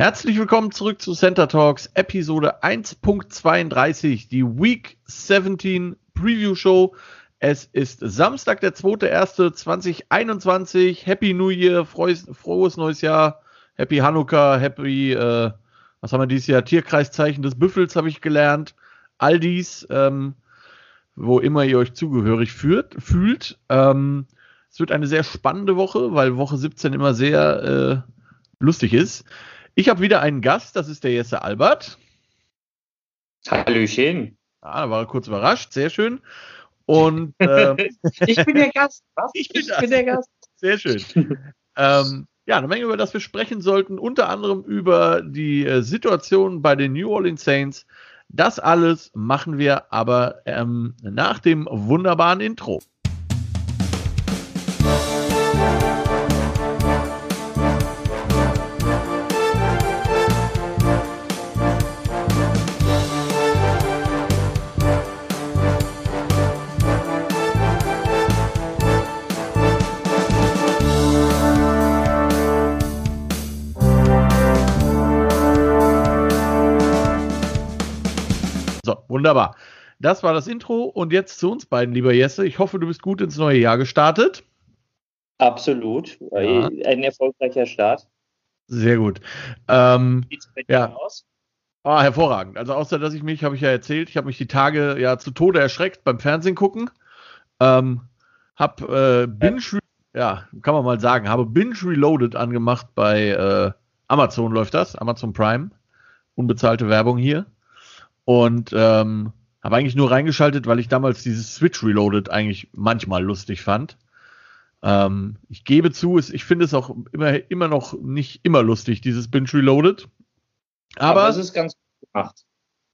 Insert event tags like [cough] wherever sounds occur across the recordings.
Herzlich willkommen zurück zu Center Talks, Episode 1.32, die Week 17 Preview Show. Es ist Samstag, der 2.1.2021. Happy New Year, frohes, frohes neues Jahr, Happy Hanukkah, Happy, äh, was haben wir dieses Jahr? Tierkreiszeichen des Büffels habe ich gelernt. All dies, ähm, wo immer ihr euch zugehörig führt, fühlt. Ähm, es wird eine sehr spannende Woche, weil Woche 17 immer sehr äh, lustig ist. Ich habe wieder einen Gast, das ist der Jesse Albert. Hallöchen. Ah, da war er kurz überrascht, sehr schön. Und ähm, [laughs] ich bin der Gast. Was? Ich bin, ich bin der Gast. Sehr schön. ähm, ja, eine Menge, über das wir sprechen sollten, unter anderem über die äh, Situation bei den New Orleans Saints. Das alles machen wir aber ähm, nach dem wunderbaren Intro. Wunderbar. Das war das Intro und jetzt zu uns beiden, lieber Jesse. Ich hoffe, du bist gut ins neue Jahr gestartet. Absolut. Ja. Ein erfolgreicher Start. Sehr gut. Ähm, Wie sieht es ja. aus? Ah, hervorragend. Also außer dass ich mich, habe ich ja erzählt, ich habe mich die Tage ja zu Tode erschreckt beim Fernsehen gucken. Ähm, hab äh, Binge, ja. ja, kann man mal sagen, habe Binge Reloaded angemacht bei äh, Amazon läuft das, Amazon Prime. Unbezahlte Werbung hier. Und ähm, habe eigentlich nur reingeschaltet, weil ich damals dieses Switch Reloaded eigentlich manchmal lustig fand. Ähm, ich gebe zu, ich finde es auch immer, immer noch nicht immer lustig, dieses Binge Reloaded. Aber, Aber es ist ganz gut gemacht.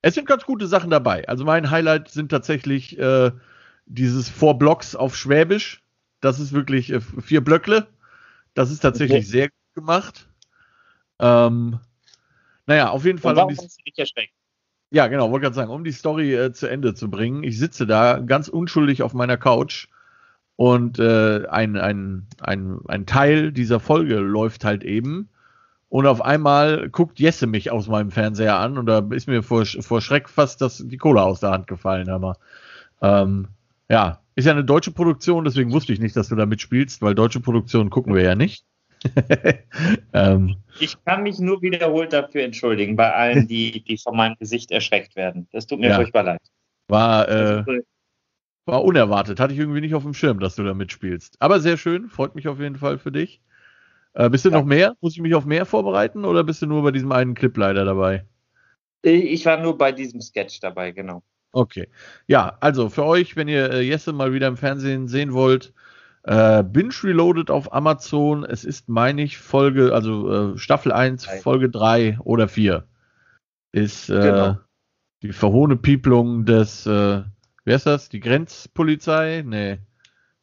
Es sind ganz gute Sachen dabei. Also mein Highlight sind tatsächlich äh, dieses Four Blocks auf Schwäbisch. Das ist wirklich äh, vier Blöckle. Das ist tatsächlich okay. sehr gut gemacht. Ähm, naja, auf jeden Fall. Und warum um hast du dich erschreckt? Ja, genau, wollte gerade sagen, um die Story äh, zu Ende zu bringen. Ich sitze da ganz unschuldig auf meiner Couch und äh, ein, ein, ein, ein Teil dieser Folge läuft halt eben. Und auf einmal guckt Jesse mich aus meinem Fernseher an und da ist mir vor, vor Schreck fast das, die Cola aus der Hand gefallen. Aber ähm, ja, ist ja eine deutsche Produktion, deswegen wusste ich nicht, dass du da mitspielst, weil deutsche Produktionen gucken wir ja nicht. [laughs] ähm, ich kann mich nur wiederholt dafür entschuldigen, bei allen, die, die von meinem Gesicht erschreckt werden. Das tut mir ja. furchtbar leid. War, äh, war unerwartet. Hatte ich irgendwie nicht auf dem Schirm, dass du da mitspielst. Aber sehr schön. Freut mich auf jeden Fall für dich. Äh, bist du ja. noch mehr? Muss ich mich auf mehr vorbereiten oder bist du nur bei diesem einen Clip leider dabei? Ich war nur bei diesem Sketch dabei, genau. Okay. Ja, also für euch, wenn ihr äh, Jesse mal wieder im Fernsehen sehen wollt, äh, Binge Reloaded auf Amazon. Es ist, meine ich, Folge, also äh, Staffel 1, Folge 3 oder 4. Ist äh, genau. die verhohne Pieplung des, äh, wer ist das? Die Grenzpolizei? Nee.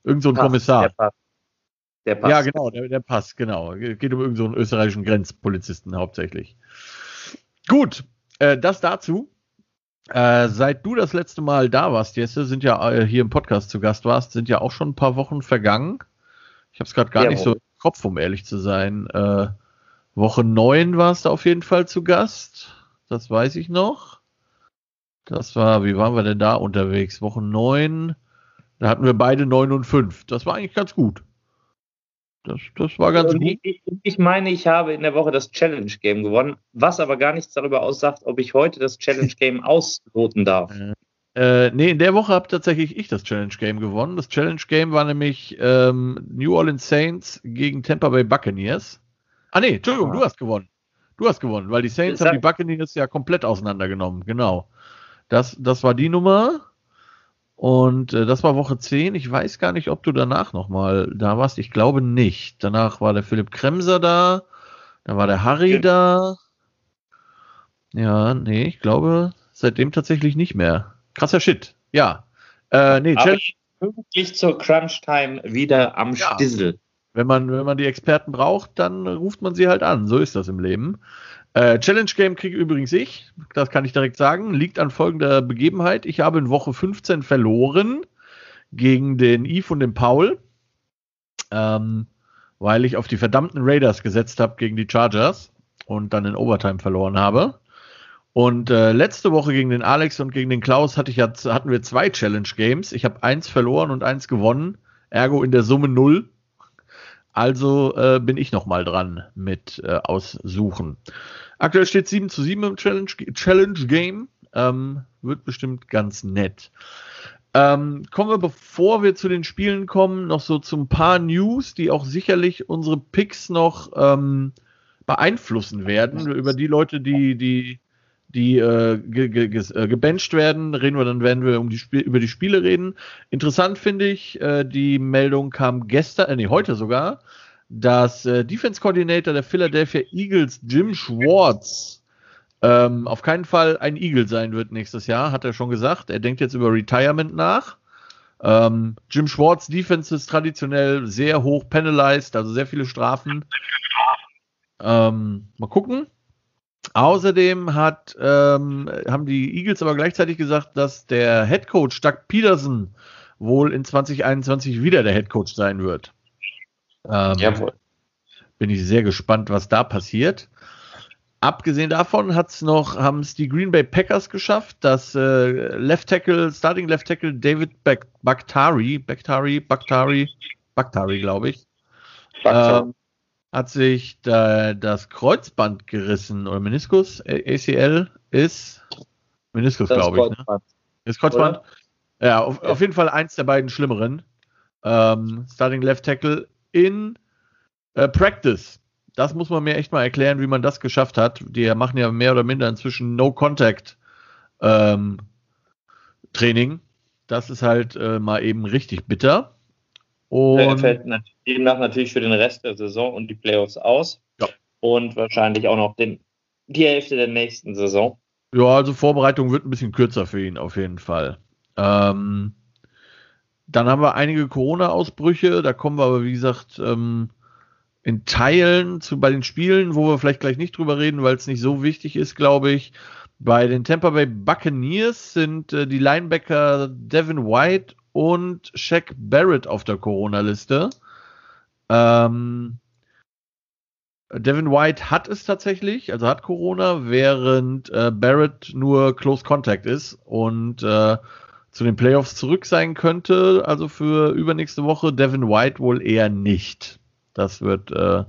Irgend so ein Pass, Kommissar. Der Pass. Der Pass. Ja, genau, der, der Pass, genau. Geht um irgendeinen so österreichischen Grenzpolizisten hauptsächlich. Gut, äh, das dazu. Äh, seit du das letzte Mal da warst, Jesse, sind ja äh, hier im Podcast zu Gast warst, sind ja auch schon ein paar Wochen vergangen. Ich habe es gerade gar ja, nicht so im Kopf, um ehrlich zu sein. Äh, Woche 9 warst du auf jeden Fall zu Gast. Das weiß ich noch. Das war, wie waren wir denn da unterwegs? Woche 9. Da hatten wir beide 9 und 5. Das war eigentlich ganz gut. Das, das war ganz gut. Ich, ich, meine, ich habe in der Woche das Challenge Game gewonnen, was aber gar nichts darüber aussagt, ob ich heute das Challenge Game [laughs] ausloten darf. Äh, nee, in der Woche habe tatsächlich ich das Challenge Game gewonnen. Das Challenge Game war nämlich ähm, New Orleans Saints gegen Tampa Bay Buccaneers. Ah nee, Entschuldigung, ah. du hast gewonnen. Du hast gewonnen, weil die Saints haben die Buccaneers ja komplett auseinandergenommen. Genau. Das, das war die Nummer. Und äh, das war Woche 10. Ich weiß gar nicht, ob du danach nochmal da warst. Ich glaube nicht. Danach war der Philipp Kremser da. Dann war der Harry okay. da. Ja, nee, ich glaube seitdem tatsächlich nicht mehr. Krasser Shit. Ja. Äh, nee, Aber pünktlich zur Crunch-Time wieder am ja. Stissel. Wenn man, wenn man die Experten braucht, dann ruft man sie halt an. So ist das im Leben. Äh, Challenge Game kriege übrigens ich, das kann ich direkt sagen, liegt an folgender Begebenheit. Ich habe in Woche 15 verloren gegen den Yves und den Paul, ähm, weil ich auf die verdammten Raiders gesetzt habe gegen die Chargers. und dann in Overtime verloren habe. Und äh, letzte Woche gegen den Alex und gegen den Klaus hatte ich ja, hatten wir zwei Challenge Games. Ich habe eins verloren und eins gewonnen. Ergo in der Summe null. Also äh, bin ich noch mal dran mit äh, Aussuchen. Aktuell steht 7 zu 7 im Challenge, Challenge Game. Ähm, wird bestimmt ganz nett. Ähm, kommen wir, bevor wir zu den Spielen kommen, noch so zu ein paar News, die auch sicherlich unsere Picks noch ähm, beeinflussen werden. Über die Leute, die, die, die äh, ge, ge, ge, äh, gebencht werden, reden wir dann, werden wir um die über die Spiele reden. Interessant finde ich, äh, die Meldung kam gestern, äh, nee, heute sogar, dass äh, Defense Coordinator der Philadelphia Eagles, Jim Schwartz, ähm, auf keinen Fall ein Eagle sein wird nächstes Jahr, hat er schon gesagt. Er denkt jetzt über Retirement nach. Ähm, Jim Schwartz Defense ist traditionell sehr hoch penalized, also sehr viele Strafen. Ähm, mal gucken. Außerdem hat, ähm, haben die Eagles aber gleichzeitig gesagt, dass der Head Coach Doug Peterson wohl in 2021 wieder der Head Coach sein wird. Ähm, Jawohl. Bin ich sehr gespannt, was da passiert. Abgesehen davon hat's noch, haben es die Green Bay Packers geschafft, dass äh, Left Tackle, Starting Left Tackle David Bak Bakhtari, Bakhtari, Bakhtari, Bakhtari, glaube ich, äh, hat sich da, das Kreuzband gerissen oder Meniskus, ACL ist Meniskus, glaube ich. Ne? Das Kreuzband. Oder? Ja, auf, auf, jeden Fall eins der beiden schlimmeren. Ähm, Starting Left Tackle in äh, Practice das muss man mir echt mal erklären, wie man das geschafft hat. Die machen ja mehr oder minder inzwischen No-Contact ähm, Training. Das ist halt äh, mal eben richtig bitter. Und er fällt demnach natürlich für den Rest der Saison und die Playoffs aus. Ja. Und wahrscheinlich auch noch den, die Hälfte der nächsten Saison. Ja, also Vorbereitung wird ein bisschen kürzer für ihn auf jeden Fall. Ähm, dann haben wir einige Corona-Ausbrüche. Da kommen wir aber, wie gesagt, ähm, in Teilen zu, bei den Spielen, wo wir vielleicht gleich nicht drüber reden, weil es nicht so wichtig ist, glaube ich. Bei den Tampa Bay Buccaneers sind äh, die Linebacker Devin White und Shaq Barrett auf der Corona-Liste. Ähm, Devin White hat es tatsächlich, also hat Corona, während äh, Barrett nur Close Contact ist und äh, zu den Playoffs zurück sein könnte. Also für übernächste Woche Devin White wohl eher nicht. Das wird äh,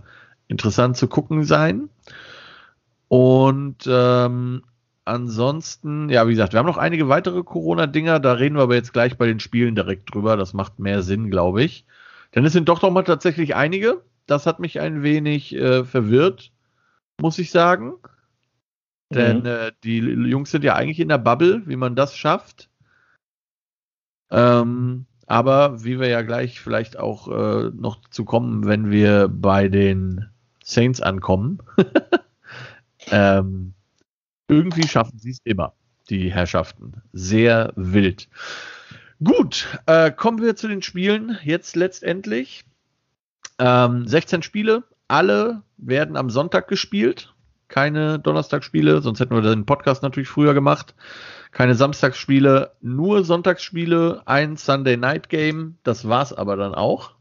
interessant zu gucken sein. Und ähm, ansonsten, ja, wie gesagt, wir haben noch einige weitere Corona-Dinger, da reden wir aber jetzt gleich bei den Spielen direkt drüber. Das macht mehr Sinn, glaube ich. Denn es sind doch noch mal tatsächlich einige. Das hat mich ein wenig äh, verwirrt, muss ich sagen. Mhm. Denn äh, die Jungs sind ja eigentlich in der Bubble, wie man das schafft. Ähm, aber wie wir ja gleich vielleicht auch äh, noch zu kommen, wenn wir bei den Saints ankommen, [laughs] ähm, irgendwie schaffen sie es immer, die Herrschaften. Sehr wild. Gut, äh, kommen wir zu den Spielen jetzt letztendlich. Ähm, 16 Spiele, alle werden am Sonntag gespielt. Keine Donnerstagsspiele, sonst hätten wir den Podcast natürlich früher gemacht keine Samstagsspiele, nur Sonntagsspiele, ein Sunday Night Game. Das war's aber dann auch.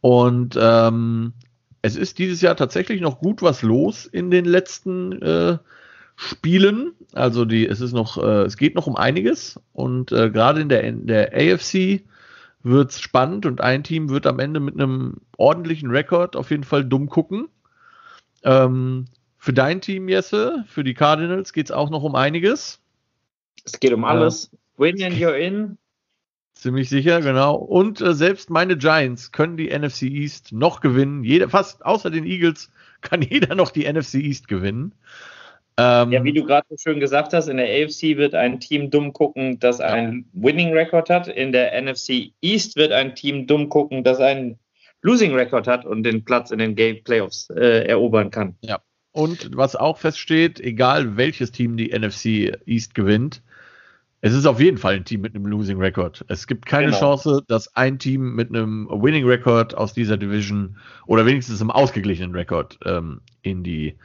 Und ähm, es ist dieses Jahr tatsächlich noch gut was los in den letzten äh, Spielen. Also die, es ist noch, äh, es geht noch um einiges und äh, gerade in der, in der AFC wird's spannend und ein Team wird am Ende mit einem ordentlichen Rekord auf jeden Fall dumm gucken. Ähm, für dein Team, Jesse, für die Cardinals geht's auch noch um einiges. Es geht um alles. Ja. Win and you're in. Ziemlich sicher, genau. Und äh, selbst meine Giants können die NFC East noch gewinnen. Jeder, fast außer den Eagles [laughs] kann jeder noch die NFC East gewinnen. Ähm, ja, wie du gerade so schön gesagt hast, in der AFC wird ein Team dumm gucken, das einen Winning Record hat. In der NFC East wird ein Team dumm gucken, das einen Losing Record hat und den Platz in den Game Playoffs äh, erobern kann. Ja. Und was auch feststeht, egal welches Team die NFC East gewinnt, es ist auf jeden Fall ein Team mit einem Losing Record. Es gibt keine genau. Chance, dass ein Team mit einem Winning Record aus dieser Division oder wenigstens einem ausgeglichenen Record ähm, in die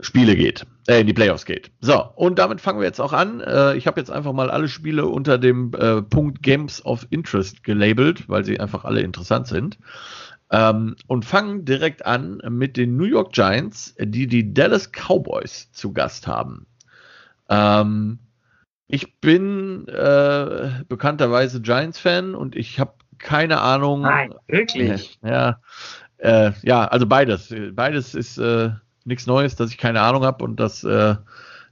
Spiele geht, äh, in die Playoffs geht. So, und damit fangen wir jetzt auch an. Äh, ich habe jetzt einfach mal alle Spiele unter dem äh, Punkt Games of Interest gelabelt, weil sie einfach alle interessant sind. Ähm, und fangen direkt an mit den New York Giants, die die Dallas Cowboys zu Gast haben. Ähm, ich bin äh, bekannterweise Giants-Fan und ich habe keine Ahnung. Nein, wirklich? [laughs] Ja, äh, ja, also beides. Beides ist äh, nichts Neues, dass ich keine Ahnung habe und dass, äh,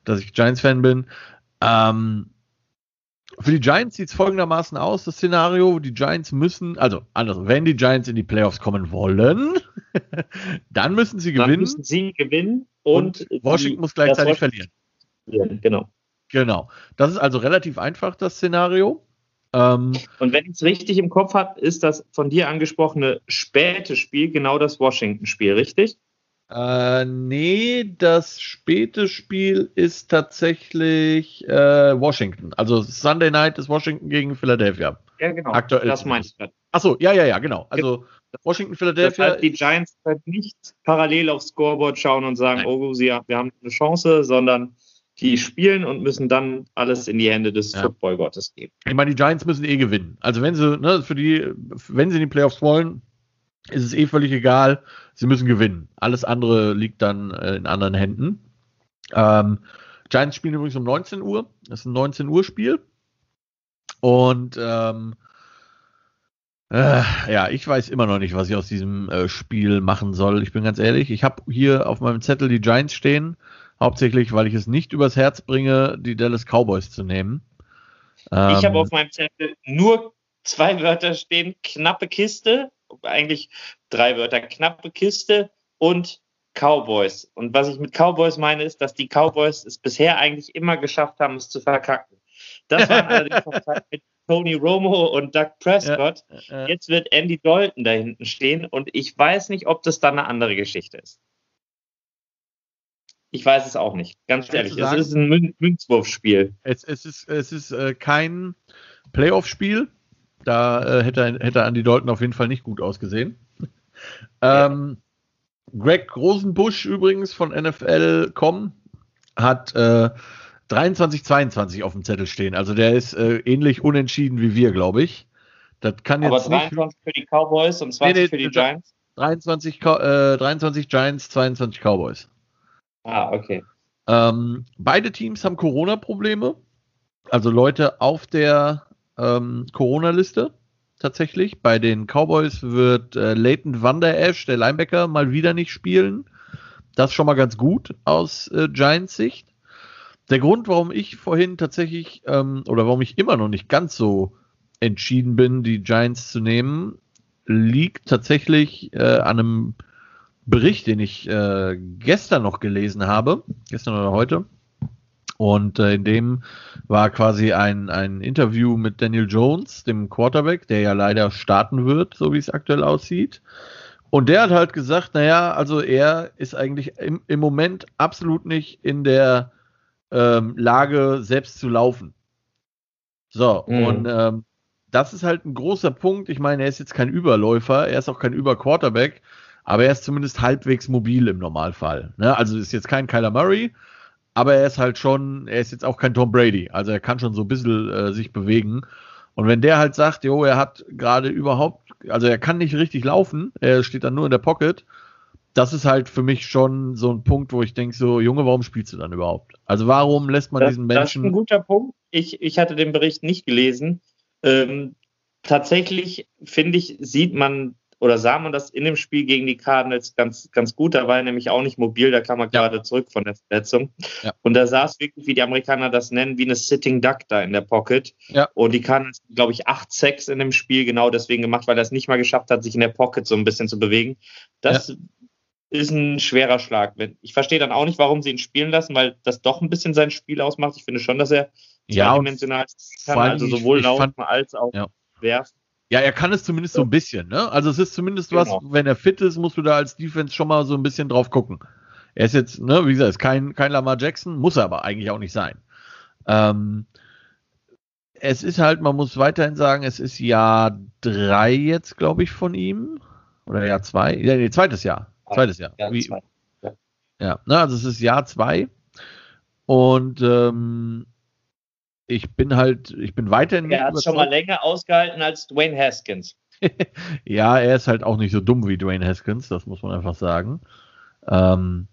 dass ich Giants-Fan bin. Ähm, für die Giants sieht es folgendermaßen aus, das Szenario, die Giants müssen, also anders, wenn die Giants in die Playoffs kommen wollen, [laughs] dann müssen sie gewinnen. Dann müssen sie gewinnen und, und Washington die, muss gleichzeitig verlieren. Genau. Genau. Das ist also relativ einfach, das Szenario. Ähm, und wenn ich es richtig im Kopf habe, ist das von dir angesprochene späte Spiel genau das Washington-Spiel, richtig? Äh, nee, das späte Spiel ist tatsächlich äh, Washington. Also Sunday Night ist Washington gegen Philadelphia. Ja, genau. Aktuell das meine ich gerade. Achso, ja, ja, ja, genau. Also Washington, Philadelphia. Das heißt, die Giants halt nicht parallel aufs Scoreboard schauen und sagen, Nein. oh, sie, wir haben eine Chance, sondern die spielen und müssen dann alles in die Hände des ja. Footballgottes geben. Ich meine, die Giants müssen eh gewinnen. Also wenn sie, ne, für die, wenn sie in die Playoffs wollen, ist es eh völlig egal. Sie müssen gewinnen. Alles andere liegt dann äh, in anderen Händen. Ähm, Giants spielen übrigens um 19 Uhr. Das ist ein 19 Uhr Spiel. Und ähm, äh, ja, ich weiß immer noch nicht, was ich aus diesem äh, Spiel machen soll. Ich bin ganz ehrlich. Ich habe hier auf meinem Zettel die Giants stehen. Hauptsächlich, weil ich es nicht übers Herz bringe, die Dallas Cowboys zu nehmen. Ähm, ich habe auf meinem Zettel nur zwei Wörter stehen: knappe Kiste eigentlich drei Wörter, knappe Kiste und Cowboys. Und was ich mit Cowboys meine, ist, dass die Cowboys es bisher eigentlich immer geschafft haben, es zu verkacken. Das waren [laughs] allerdings mit Tony Romo und Doug Prescott. Ja, ja. Jetzt wird Andy Dalton da hinten stehen und ich weiß nicht, ob das dann eine andere Geschichte ist. Ich weiß es auch nicht, ganz ehrlich. Sagen, es ist ein Münzwurfspiel. Es, es ist, es ist äh, kein Playoff-Spiel. Da äh, hätte, hätte Andy Dalton auf jeden Fall nicht gut ausgesehen. [laughs] ähm, Greg Rosenbusch übrigens von NFL.com hat äh, 23-22 auf dem Zettel stehen. Also der ist äh, ähnlich unentschieden wie wir, glaube ich. Das kann jetzt Aber 23 nicht, für die Cowboys und 20 nee, nee, für die Giants? 23, äh, 23 Giants, 22 Cowboys. Ah, okay. Ähm, beide Teams haben Corona-Probleme. Also Leute auf der ähm, Corona-Liste tatsächlich. Bei den Cowboys wird äh, Leighton Van Der Esch, der Linebacker, mal wieder nicht spielen. Das schon mal ganz gut aus äh, Giants Sicht. Der Grund, warum ich vorhin tatsächlich ähm, oder warum ich immer noch nicht ganz so entschieden bin, die Giants zu nehmen, liegt tatsächlich äh, an einem Bericht, den ich äh, gestern noch gelesen habe, gestern oder heute, und äh, in dem war quasi ein, ein Interview mit Daniel Jones, dem Quarterback, der ja leider starten wird, so wie es aktuell aussieht. Und der hat halt gesagt, naja, also er ist eigentlich im, im Moment absolut nicht in der ähm, Lage, selbst zu laufen. So, mhm. und ähm, das ist halt ein großer Punkt. Ich meine, er ist jetzt kein Überläufer, er ist auch kein Überquarterback, aber er ist zumindest halbwegs mobil im Normalfall. Ne? Also ist jetzt kein Kyler Murray, aber er ist halt schon, er ist jetzt auch kein Tom Brady. Also er kann schon so ein bisschen äh, sich bewegen. Und wenn der halt sagt, jo, er hat gerade überhaupt, also er kann nicht richtig laufen, er steht dann nur in der Pocket, das ist halt für mich schon so ein Punkt, wo ich denke, so, Junge, warum spielst du dann überhaupt? Also warum lässt man das, diesen Menschen. Das ist ein guter Punkt. Ich, ich hatte den Bericht nicht gelesen. Ähm, tatsächlich, finde ich, sieht man oder sah man das in dem Spiel gegen die Cardinals ganz, ganz gut. Da war er nämlich auch nicht mobil, da kam er ja. gerade zurück von der Verletzung. Ja. Und da sah es wirklich, wie die Amerikaner das nennen, wie eine Sitting Duck da in der Pocket. Ja. Und die Cardinals, glaube ich, acht Sex in dem Spiel genau deswegen gemacht, weil er es nicht mal geschafft hat, sich in der Pocket so ein bisschen zu bewegen. Das ist ein schwerer Schlag. Ich verstehe dann auch nicht, warum sie ihn spielen lassen, weil das doch ein bisschen sein Spiel ausmacht. Ich finde schon, dass er zweidimensional kann, also sowohl laufen als auch werfen. Ja, er kann es zumindest so ein bisschen, ne? Also es ist zumindest genau. was, wenn er fit ist, musst du da als Defense schon mal so ein bisschen drauf gucken. Er ist jetzt, ne, wie gesagt, ist kein, kein Lamar Jackson, muss er aber eigentlich auch nicht sein. Ähm, es ist halt, man muss weiterhin sagen, es ist Jahr drei jetzt, glaube ich, von ihm. Oder Jahr zwei. Ja, nee, zweites Jahr. Zweites Jahr. Ja, wie, ja. ja ne, also es ist Jahr zwei. Und ähm, ich bin halt, ich bin weiterhin. Er hat schon mal länger ausgehalten als Dwayne Haskins. [laughs] ja, er ist halt auch nicht so dumm wie Dwayne Haskins, das muss man einfach sagen. Ähm,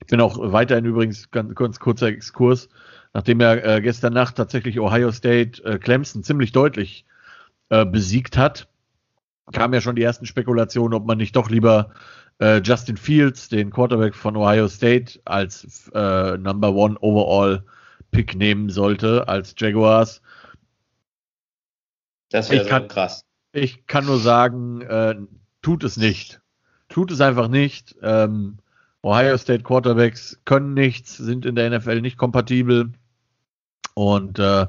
ich bin auch weiterhin übrigens ganz, ganz kurzer Exkurs, nachdem er äh, gestern Nacht tatsächlich Ohio State äh, Clemson ziemlich deutlich äh, besiegt hat, kamen ja schon die ersten Spekulationen, ob man nicht doch lieber äh, Justin Fields, den Quarterback von Ohio State, als äh, Number One Overall Pick nehmen sollte als Jaguars. Das wäre so krass. Ich kann nur sagen, äh, tut es nicht. Tut es einfach nicht. Ähm, Ohio State Quarterbacks können nichts, sind in der NFL nicht kompatibel. Und äh,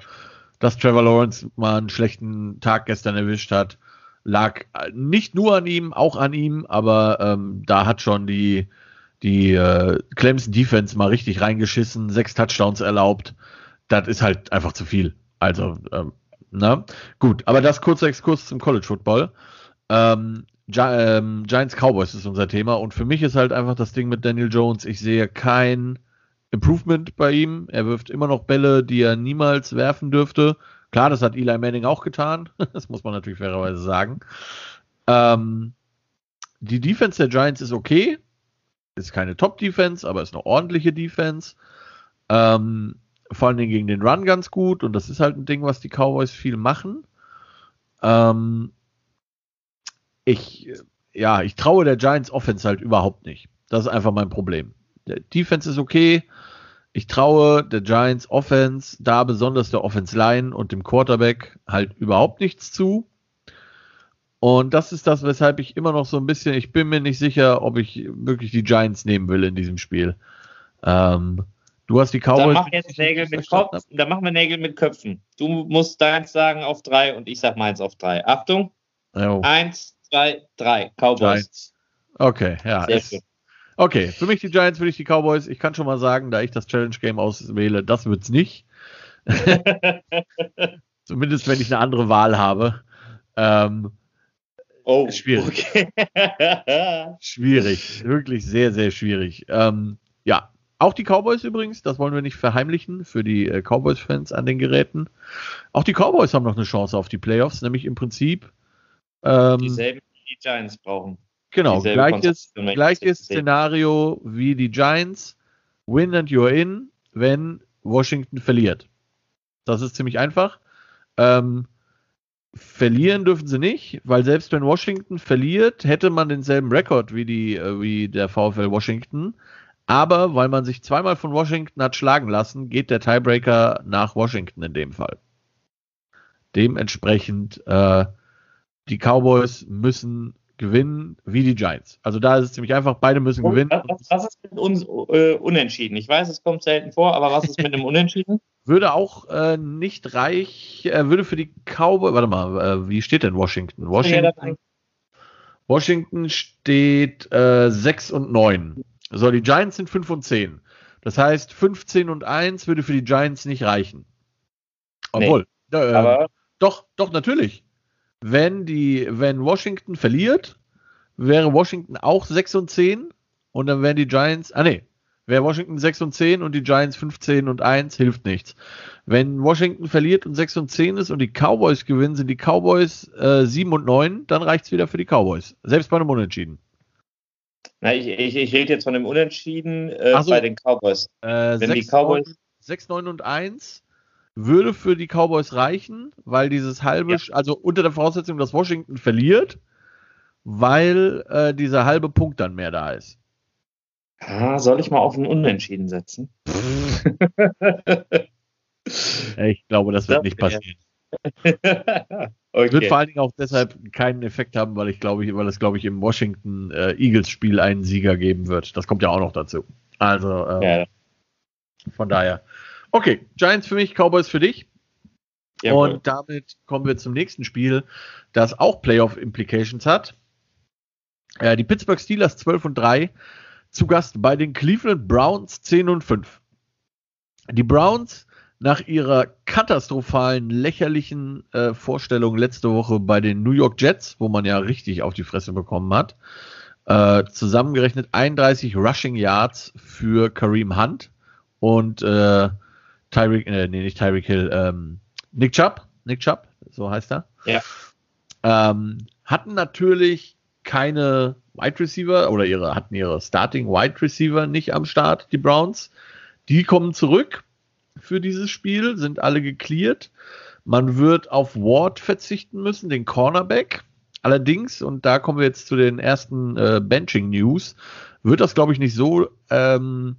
dass Trevor Lawrence mal einen schlechten Tag gestern erwischt hat, lag nicht nur an ihm, auch an ihm, aber ähm, da hat schon die, die äh, Clemson Defense mal richtig reingeschissen, sechs Touchdowns erlaubt. Das ist halt einfach zu viel. Also, ähm, na, gut, aber das kurzer Exkurs zum College Football. Ähm, Gi ähm, Giants Cowboys ist unser Thema und für mich ist halt einfach das Ding mit Daniel Jones. Ich sehe kein Improvement bei ihm. Er wirft immer noch Bälle, die er niemals werfen dürfte. Klar, das hat Eli Manning auch getan. [laughs] das muss man natürlich fairerweise sagen. Ähm, die Defense der Giants ist okay. Ist keine Top-Defense, aber ist eine ordentliche Defense. Ähm, vor allen Dingen gegen den Run ganz gut. Und das ist halt ein Ding, was die Cowboys viel machen. Ähm, ich, ja, ich traue der Giants Offense halt überhaupt nicht. Das ist einfach mein Problem. Der Defense ist okay. Ich traue der Giants Offense, da besonders der Offense Line und dem Quarterback halt überhaupt nichts zu. Und das ist das, weshalb ich immer noch so ein bisschen, ich bin mir nicht sicher, ob ich wirklich die Giants nehmen will in diesem Spiel. Ähm, du hast die Cowboys. Da machen, jetzt Nägel mit Kopf, da machen wir Nägel mit Köpfen. Du musst deins sagen auf drei und ich sag meins auf drei. Achtung. Jo. Eins, zwei, drei. Cowboys. Giants. Okay, ja. Sehr ist, Okay, für mich die Giants, für dich die Cowboys. Ich kann schon mal sagen, da ich das Challenge Game auswähle, das wird's nicht. [laughs] Zumindest wenn ich eine andere Wahl habe. Ähm, oh, schwierig. Okay. [laughs] schwierig, wirklich sehr, sehr schwierig. Ähm, ja, auch die Cowboys übrigens, das wollen wir nicht verheimlichen für die äh, Cowboys-Fans an den Geräten. Auch die Cowboys haben noch eine Chance auf die Playoffs, nämlich im Prinzip ähm, dieselben, die die Giants brauchen. Genau, gleiches, gleiches Szenario wie die Giants. Win and you're in, wenn Washington verliert. Das ist ziemlich einfach. Ähm, verlieren dürfen sie nicht, weil selbst wenn Washington verliert, hätte man denselben Rekord wie, die, äh, wie der VfL Washington. Aber weil man sich zweimal von Washington hat schlagen lassen, geht der Tiebreaker nach Washington in dem Fall. Dementsprechend, äh, die Cowboys müssen gewinnen wie die Giants. Also da ist es ziemlich einfach, beide müssen Und, gewinnen. Was, was, ist mit uns äh, unentschieden? Ich weiß, es kommt selten vor, aber was ist mit einem Unentschieden? Würde auch äh, nicht reich, äh, würde für die Cowboys, warte mal, äh, wie steht denn Washington? Washington, Washington steht 6 äh, und 9. So, die Giants sind 5 und 10. Das heißt, 15 und 1 würde für die Giants nicht reichen. Obwohl, nee, aber doch, doch, natürlich wenn die, wenn Washington verliert, wäre Washington auch 6 und 10 und dann wären die Giants, ah nee, wäre Washington 6 und 10 und die Giants 15 und 1, hilft nichts. Wenn Washington verliert und 6 und 10 ist und die Cowboys gewinnen, sind die Cowboys äh, 7 und 9, dann reicht es wieder für die Cowboys. Selbst bei einem Unentschieden. Na, ich, ich, ich rede jetzt von dem Unentschieden äh, so, bei den Cowboys. Äh, Wenn 6, die Cowboys 9, 6, 9 und 1 würde für die Cowboys reichen, weil dieses halbe, ja. also unter der Voraussetzung, dass Washington verliert, weil äh, dieser halbe Punkt dann mehr da ist. Ah, soll ich mal auf einen Unentschieden setzen? [laughs] ich glaube, das wird nicht passieren. [laughs] okay. Wird vor allen Dingen auch deshalb keinen Effekt haben, weil ich glaube, weil es glaube ich im Washington äh, Eagles Spiel einen Sieger geben wird. Das kommt ja auch noch dazu. Also äh, ja. von daher Okay, Giants für mich, Cowboys für dich. Jawohl. Und damit kommen wir zum nächsten Spiel, das auch Playoff-Implications hat. Äh, die Pittsburgh Steelers 12 und 3 zu Gast bei den Cleveland Browns 10 und 5. Die Browns nach ihrer katastrophalen, lächerlichen äh, Vorstellung letzte Woche bei den New York Jets, wo man ja richtig auf die Fresse bekommen hat, äh, zusammengerechnet 31 Rushing Yards für Kareem Hunt und äh, Tyreek, äh, nee, nicht Tyreek Hill, ähm, Nick Chubb, Nick Chubb, so heißt er. Ja. Ähm, hatten natürlich keine Wide Receiver oder ihre, hatten ihre Starting Wide Receiver nicht am Start, die Browns. Die kommen zurück für dieses Spiel, sind alle geklärt. Man wird auf Ward verzichten müssen, den Cornerback. Allerdings, und da kommen wir jetzt zu den ersten äh, Benching-News, wird das, glaube ich, nicht so ähm,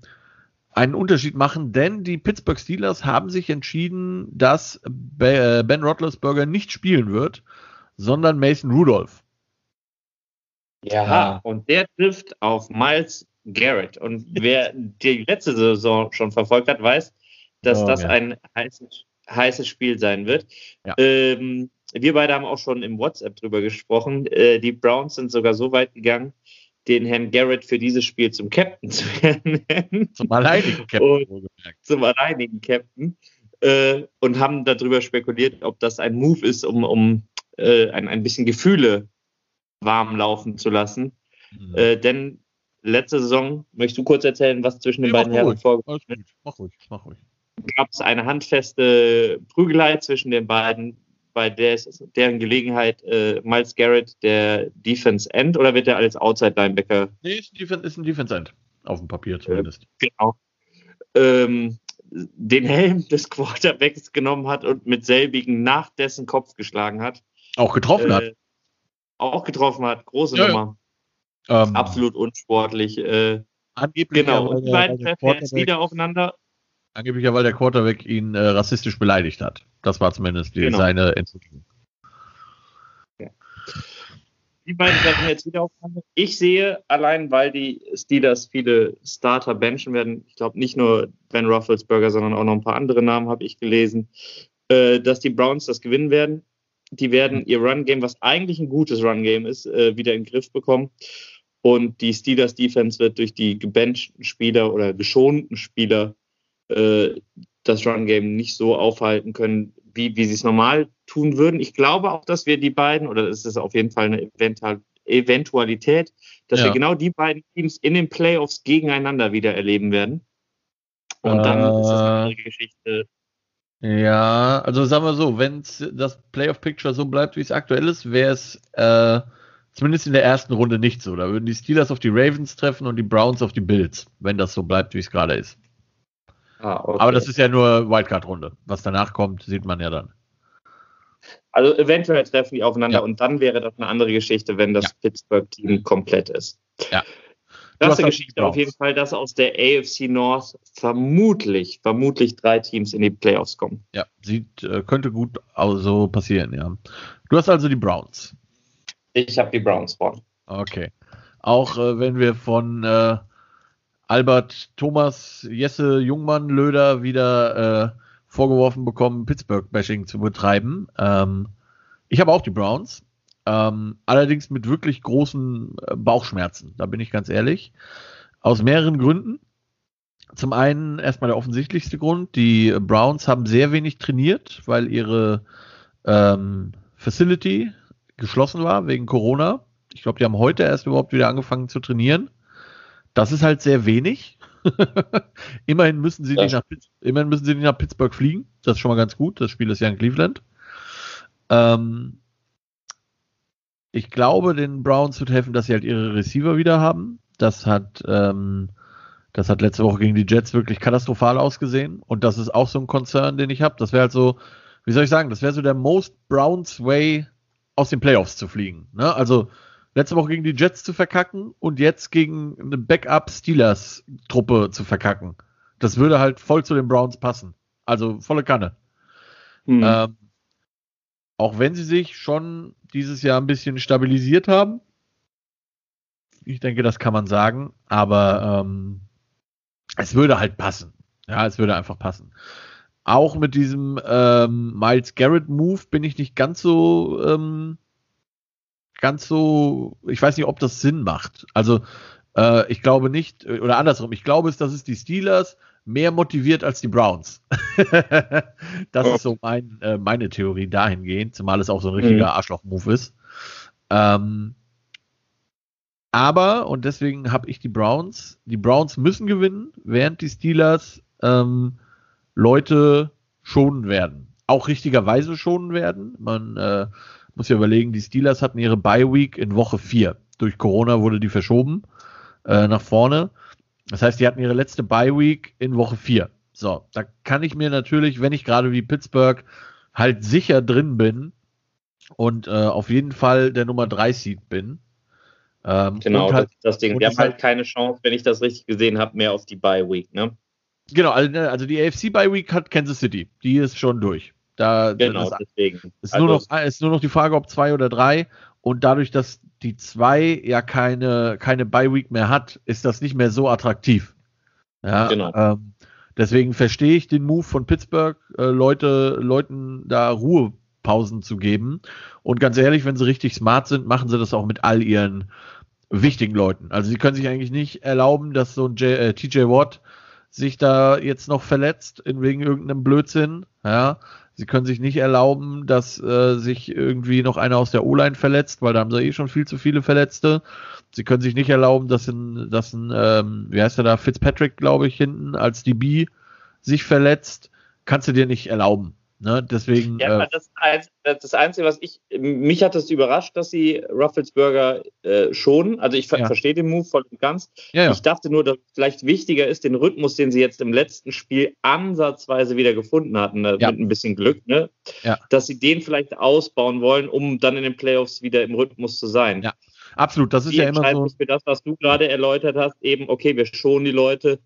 einen Unterschied machen, denn die Pittsburgh Steelers haben sich entschieden, dass äh, Ben Roethlisberger nicht spielen wird, sondern Mason Rudolph. Ja, ja, und der trifft auf Miles Garrett. Und wer [laughs] die letzte Saison schon verfolgt hat, weiß, dass oh, das ja. ein heißes, heißes, Spiel sein wird. Ja. Ähm, wir beide haben auch schon im WhatsApp drüber gesprochen. Äh, die Browns sind sogar so weit gegangen, den Herrn Garrett für dieses Spiel zum Captain [laughs] zu nennen. Zum alleinigen Captain. zum alleinigen Captain. Äh, und haben darüber spekuliert, ob das ein Move ist, um, um äh, ein, ein bisschen Gefühle warm laufen zu lassen. Mhm. Äh, denn letzte Saison, möchtest du kurz erzählen, was zwischen den beiden Herren vorgefallen ist? Mach ruhig, mach ruhig. Gab es eine handfeste Prügelei zwischen den beiden, bei der ist, deren Gelegenheit äh, Miles Garrett der Defense End oder wird er als Outside Linebacker? Nee, ist ein, ist ein Defense End, auf dem Papier zumindest. Äh, genau. Ähm, den Helm des Quarterbacks genommen hat und mit selbigen nach dessen Kopf geschlagen hat. Auch getroffen äh, hat auch getroffen hat. Große ja, Nummer. Ähm, Absolut unsportlich. Äh, angeblich genau, und die beiden treffen jetzt wieder aufeinander. Angeblich ja, weil der Quarterback ihn äh, rassistisch beleidigt hat. Das war zumindest die, genau. seine Entwicklung. Die beiden treffen jetzt wieder aufeinander. Ich sehe, allein weil die Steelers viele Starter benchen werden, ich glaube nicht nur Ben Rufflesberger, sondern auch noch ein paar andere Namen habe ich gelesen, äh, dass die Browns das gewinnen werden die werden ihr Run-Game, was eigentlich ein gutes Run-Game ist, äh, wieder in den Griff bekommen. Und die Steelers Defense wird durch die gebenchten Spieler oder geschonten Spieler äh, das Run-Game nicht so aufhalten können, wie, wie sie es normal tun würden. Ich glaube auch, dass wir die beiden, oder es ist auf jeden Fall eine Eventualität, dass ja. wir genau die beiden Teams in den Playoffs gegeneinander wieder erleben werden. Und dann äh, ist es eine andere Geschichte, ja, also sagen wir so, wenn das Playoff-Picture so bleibt, wie es aktuell ist, wäre es äh, zumindest in der ersten Runde nicht so. Da würden die Steelers auf die Ravens treffen und die Browns auf die Bills, wenn das so bleibt, wie es gerade ist. Ah, okay. Aber das ist ja nur Wildcard-Runde. Was danach kommt, sieht man ja dann. Also eventuell treffen die aufeinander ja. und dann wäre das eine andere Geschichte, wenn das ja. Pittsburgh-Team komplett ist. Ja. Klasse Geschichte auf jeden Fall, dass aus der AFC North vermutlich, vermutlich drei Teams in die Playoffs kommen. Ja, sieht, äh, könnte gut so passieren, ja. Du hast also die Browns. Ich habe die Browns vorne. Okay. Auch äh, wenn wir von äh, Albert Thomas, Jesse Jungmann, Löder wieder äh, vorgeworfen bekommen, Pittsburgh-Bashing zu betreiben. Ähm, ich habe auch die Browns. Ähm, allerdings mit wirklich großen äh, Bauchschmerzen, da bin ich ganz ehrlich. Aus mehreren Gründen. Zum einen erstmal der offensichtlichste Grund, die Browns haben sehr wenig trainiert, weil ihre ähm, Facility geschlossen war wegen Corona. Ich glaube, die haben heute erst überhaupt wieder angefangen zu trainieren. Das ist halt sehr wenig. [laughs] immerhin, müssen sie nicht nach, immerhin müssen sie nicht nach Pittsburgh fliegen. Das ist schon mal ganz gut. Das Spiel ist ja in Cleveland. Ähm, ich glaube, den Browns wird helfen, dass sie halt ihre Receiver wieder haben. Das hat, ähm, das hat letzte Woche gegen die Jets wirklich katastrophal ausgesehen. Und das ist auch so ein Konzern, den ich habe. Das wäre halt so, wie soll ich sagen, das wäre so der Most Browns Way, aus den Playoffs zu fliegen. Ne? Also letzte Woche gegen die Jets zu verkacken und jetzt gegen eine Backup-Steelers-Truppe zu verkacken. Das würde halt voll zu den Browns passen. Also volle Kanne. Hm. Ähm, auch wenn sie sich schon dieses Jahr ein bisschen stabilisiert haben. Ich denke, das kann man sagen, aber ähm, es würde halt passen. Ja, es würde einfach passen. Auch mit diesem ähm, Miles Garrett Move bin ich nicht ganz so, ähm, ganz so, ich weiß nicht, ob das Sinn macht. Also äh, ich glaube nicht, oder andersrum, ich glaube es, dass es die Steelers mehr motiviert als die Browns. [laughs] das oh. ist so mein, äh, meine Theorie dahingehend, zumal es auch so ein richtiger mhm. Arschloch-Move ist. Ähm, aber, und deswegen habe ich die Browns, die Browns müssen gewinnen, während die Steelers ähm, Leute schonen werden. Auch richtigerweise schonen werden. Man, äh, Muss ja überlegen, die Steelers hatten ihre Bye Week in Woche 4. Durch Corona wurde die verschoben äh, nach vorne. Das heißt, die hatten ihre letzte Bye Week in Woche 4. So, da kann ich mir natürlich, wenn ich gerade wie Pittsburgh halt sicher drin bin und äh, auf jeden Fall der Nummer 3 Seed bin. Ähm, genau, halt, das, das Ding. Wir haben halt keine Chance, wenn ich das richtig gesehen habe, mehr auf die Bye Week, ne? Genau, also, ne, also die AFC Bye Week hat Kansas City. Die ist schon durch. Da, genau, das, deswegen. Ist, also, nur noch, ist nur noch die Frage, ob zwei oder drei. Und dadurch, dass die zwei ja keine, keine Bye Week mehr hat, ist das nicht mehr so attraktiv. Ja, genau. Ähm, deswegen verstehe ich den Move von Pittsburgh, äh, Leute, Leuten da Ruhepausen zu geben. Und ganz ehrlich, wenn sie richtig smart sind, machen sie das auch mit all ihren wichtigen Leuten. Also sie können sich eigentlich nicht erlauben, dass so ein J, äh, TJ Watt sich da jetzt noch verletzt in wegen irgendeinem Blödsinn. Ja, sie können sich nicht erlauben, dass äh, sich irgendwie noch einer aus der O-Line verletzt, weil da haben sie eh schon viel zu viele Verletzte. Sie können sich nicht erlauben, dass ein, dass ein ähm, wie heißt der da, Fitzpatrick, glaube ich, hinten als DB sich verletzt. Kannst du dir nicht erlauben. Ne, deswegen. Ja, äh, das, das, Einzige, was ich, mich hat es überrascht, dass sie Rufflesburger äh, schonen. Also ich ja. verstehe den Move voll und ganz. Ja, ja. Ich dachte nur, dass vielleicht wichtiger ist, den Rhythmus, den sie jetzt im letzten Spiel ansatzweise wieder gefunden hatten, äh, mit ein bisschen Glück, ne? dass sie den vielleicht ausbauen wollen, um dann in den Playoffs wieder im Rhythmus zu sein. Ja, absolut. Das ist ja immer so. Für das, was du gerade erläutert hast, eben, okay, wir schonen die Leute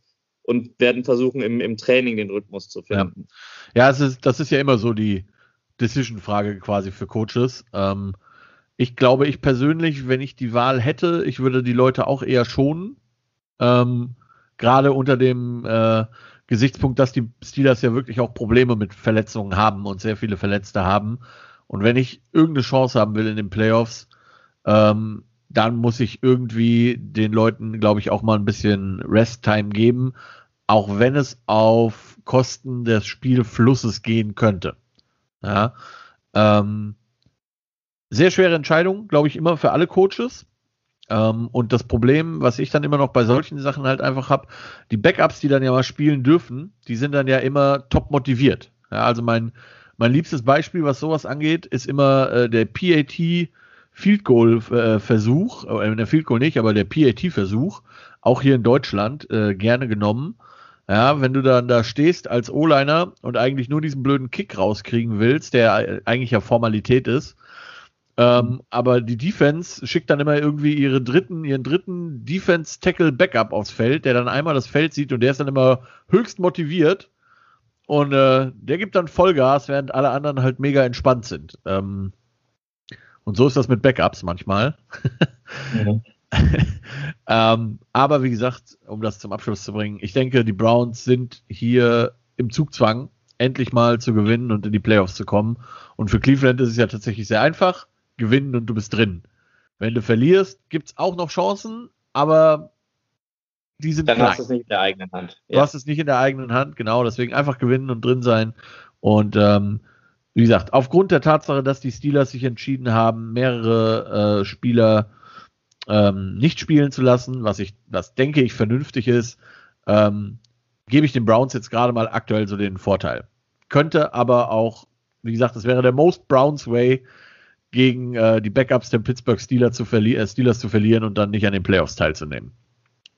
und werden versuchen, im, im Training den Rhythmus zu finden. Ja, ja es ist, das ist ja immer so die Decision-Frage quasi für Coaches. Ähm, ich glaube, ich persönlich, wenn ich die Wahl hätte, ich würde die Leute auch eher schonen. Ähm, Gerade unter dem äh, Gesichtspunkt, dass die Steelers ja wirklich auch Probleme mit Verletzungen haben und sehr viele Verletzte haben. Und wenn ich irgendeine Chance haben will in den Playoffs, ähm, dann muss ich irgendwie den Leuten, glaube ich, auch mal ein bisschen Rest-Time geben, auch wenn es auf Kosten des Spielflusses gehen könnte. Ja, ähm, sehr schwere Entscheidung, glaube ich, immer für alle Coaches. Ähm, und das Problem, was ich dann immer noch bei solchen Sachen halt einfach habe, die Backups, die dann ja mal spielen dürfen, die sind dann ja immer top motiviert. Ja, also mein, mein liebstes Beispiel, was sowas angeht, ist immer äh, der PAT Field Goal äh, Versuch, äh, der Field Goal nicht, aber der PAT Versuch, auch hier in Deutschland äh, gerne genommen. Ja, wenn du dann da stehst als O-Liner und eigentlich nur diesen blöden Kick rauskriegen willst, der eigentlich ja Formalität ist, ähm, aber die Defense schickt dann immer irgendwie ihre dritten, ihren dritten Defense Tackle Backup aufs Feld, der dann einmal das Feld sieht und der ist dann immer höchst motiviert und äh, der gibt dann Vollgas, während alle anderen halt mega entspannt sind. Ähm, und so ist das mit Backups manchmal. Mhm. [laughs] ähm, aber wie gesagt, um das zum Abschluss zu bringen, ich denke, die Browns sind hier im Zugzwang, endlich mal zu gewinnen und in die Playoffs zu kommen. Und für Cleveland ist es ja tatsächlich sehr einfach. Gewinnen und du bist drin. Wenn du verlierst, gibt es auch noch Chancen, aber die sind Dann klein. hast du es nicht in der eigenen Hand. Du hast es nicht in der eigenen Hand, genau. Deswegen einfach gewinnen und drin sein. Und ähm, wie gesagt, aufgrund der Tatsache, dass die Steelers sich entschieden haben, mehrere äh, Spieler ähm, nicht spielen zu lassen, was ich, was denke ich vernünftig ist, ähm, gebe ich den Browns jetzt gerade mal aktuell so den Vorteil. Könnte aber auch, wie gesagt, das wäre der Most Browns Way, gegen äh, die Backups der Pittsburgh Steelers zu, äh, Steelers zu verlieren und dann nicht an den Playoffs teilzunehmen.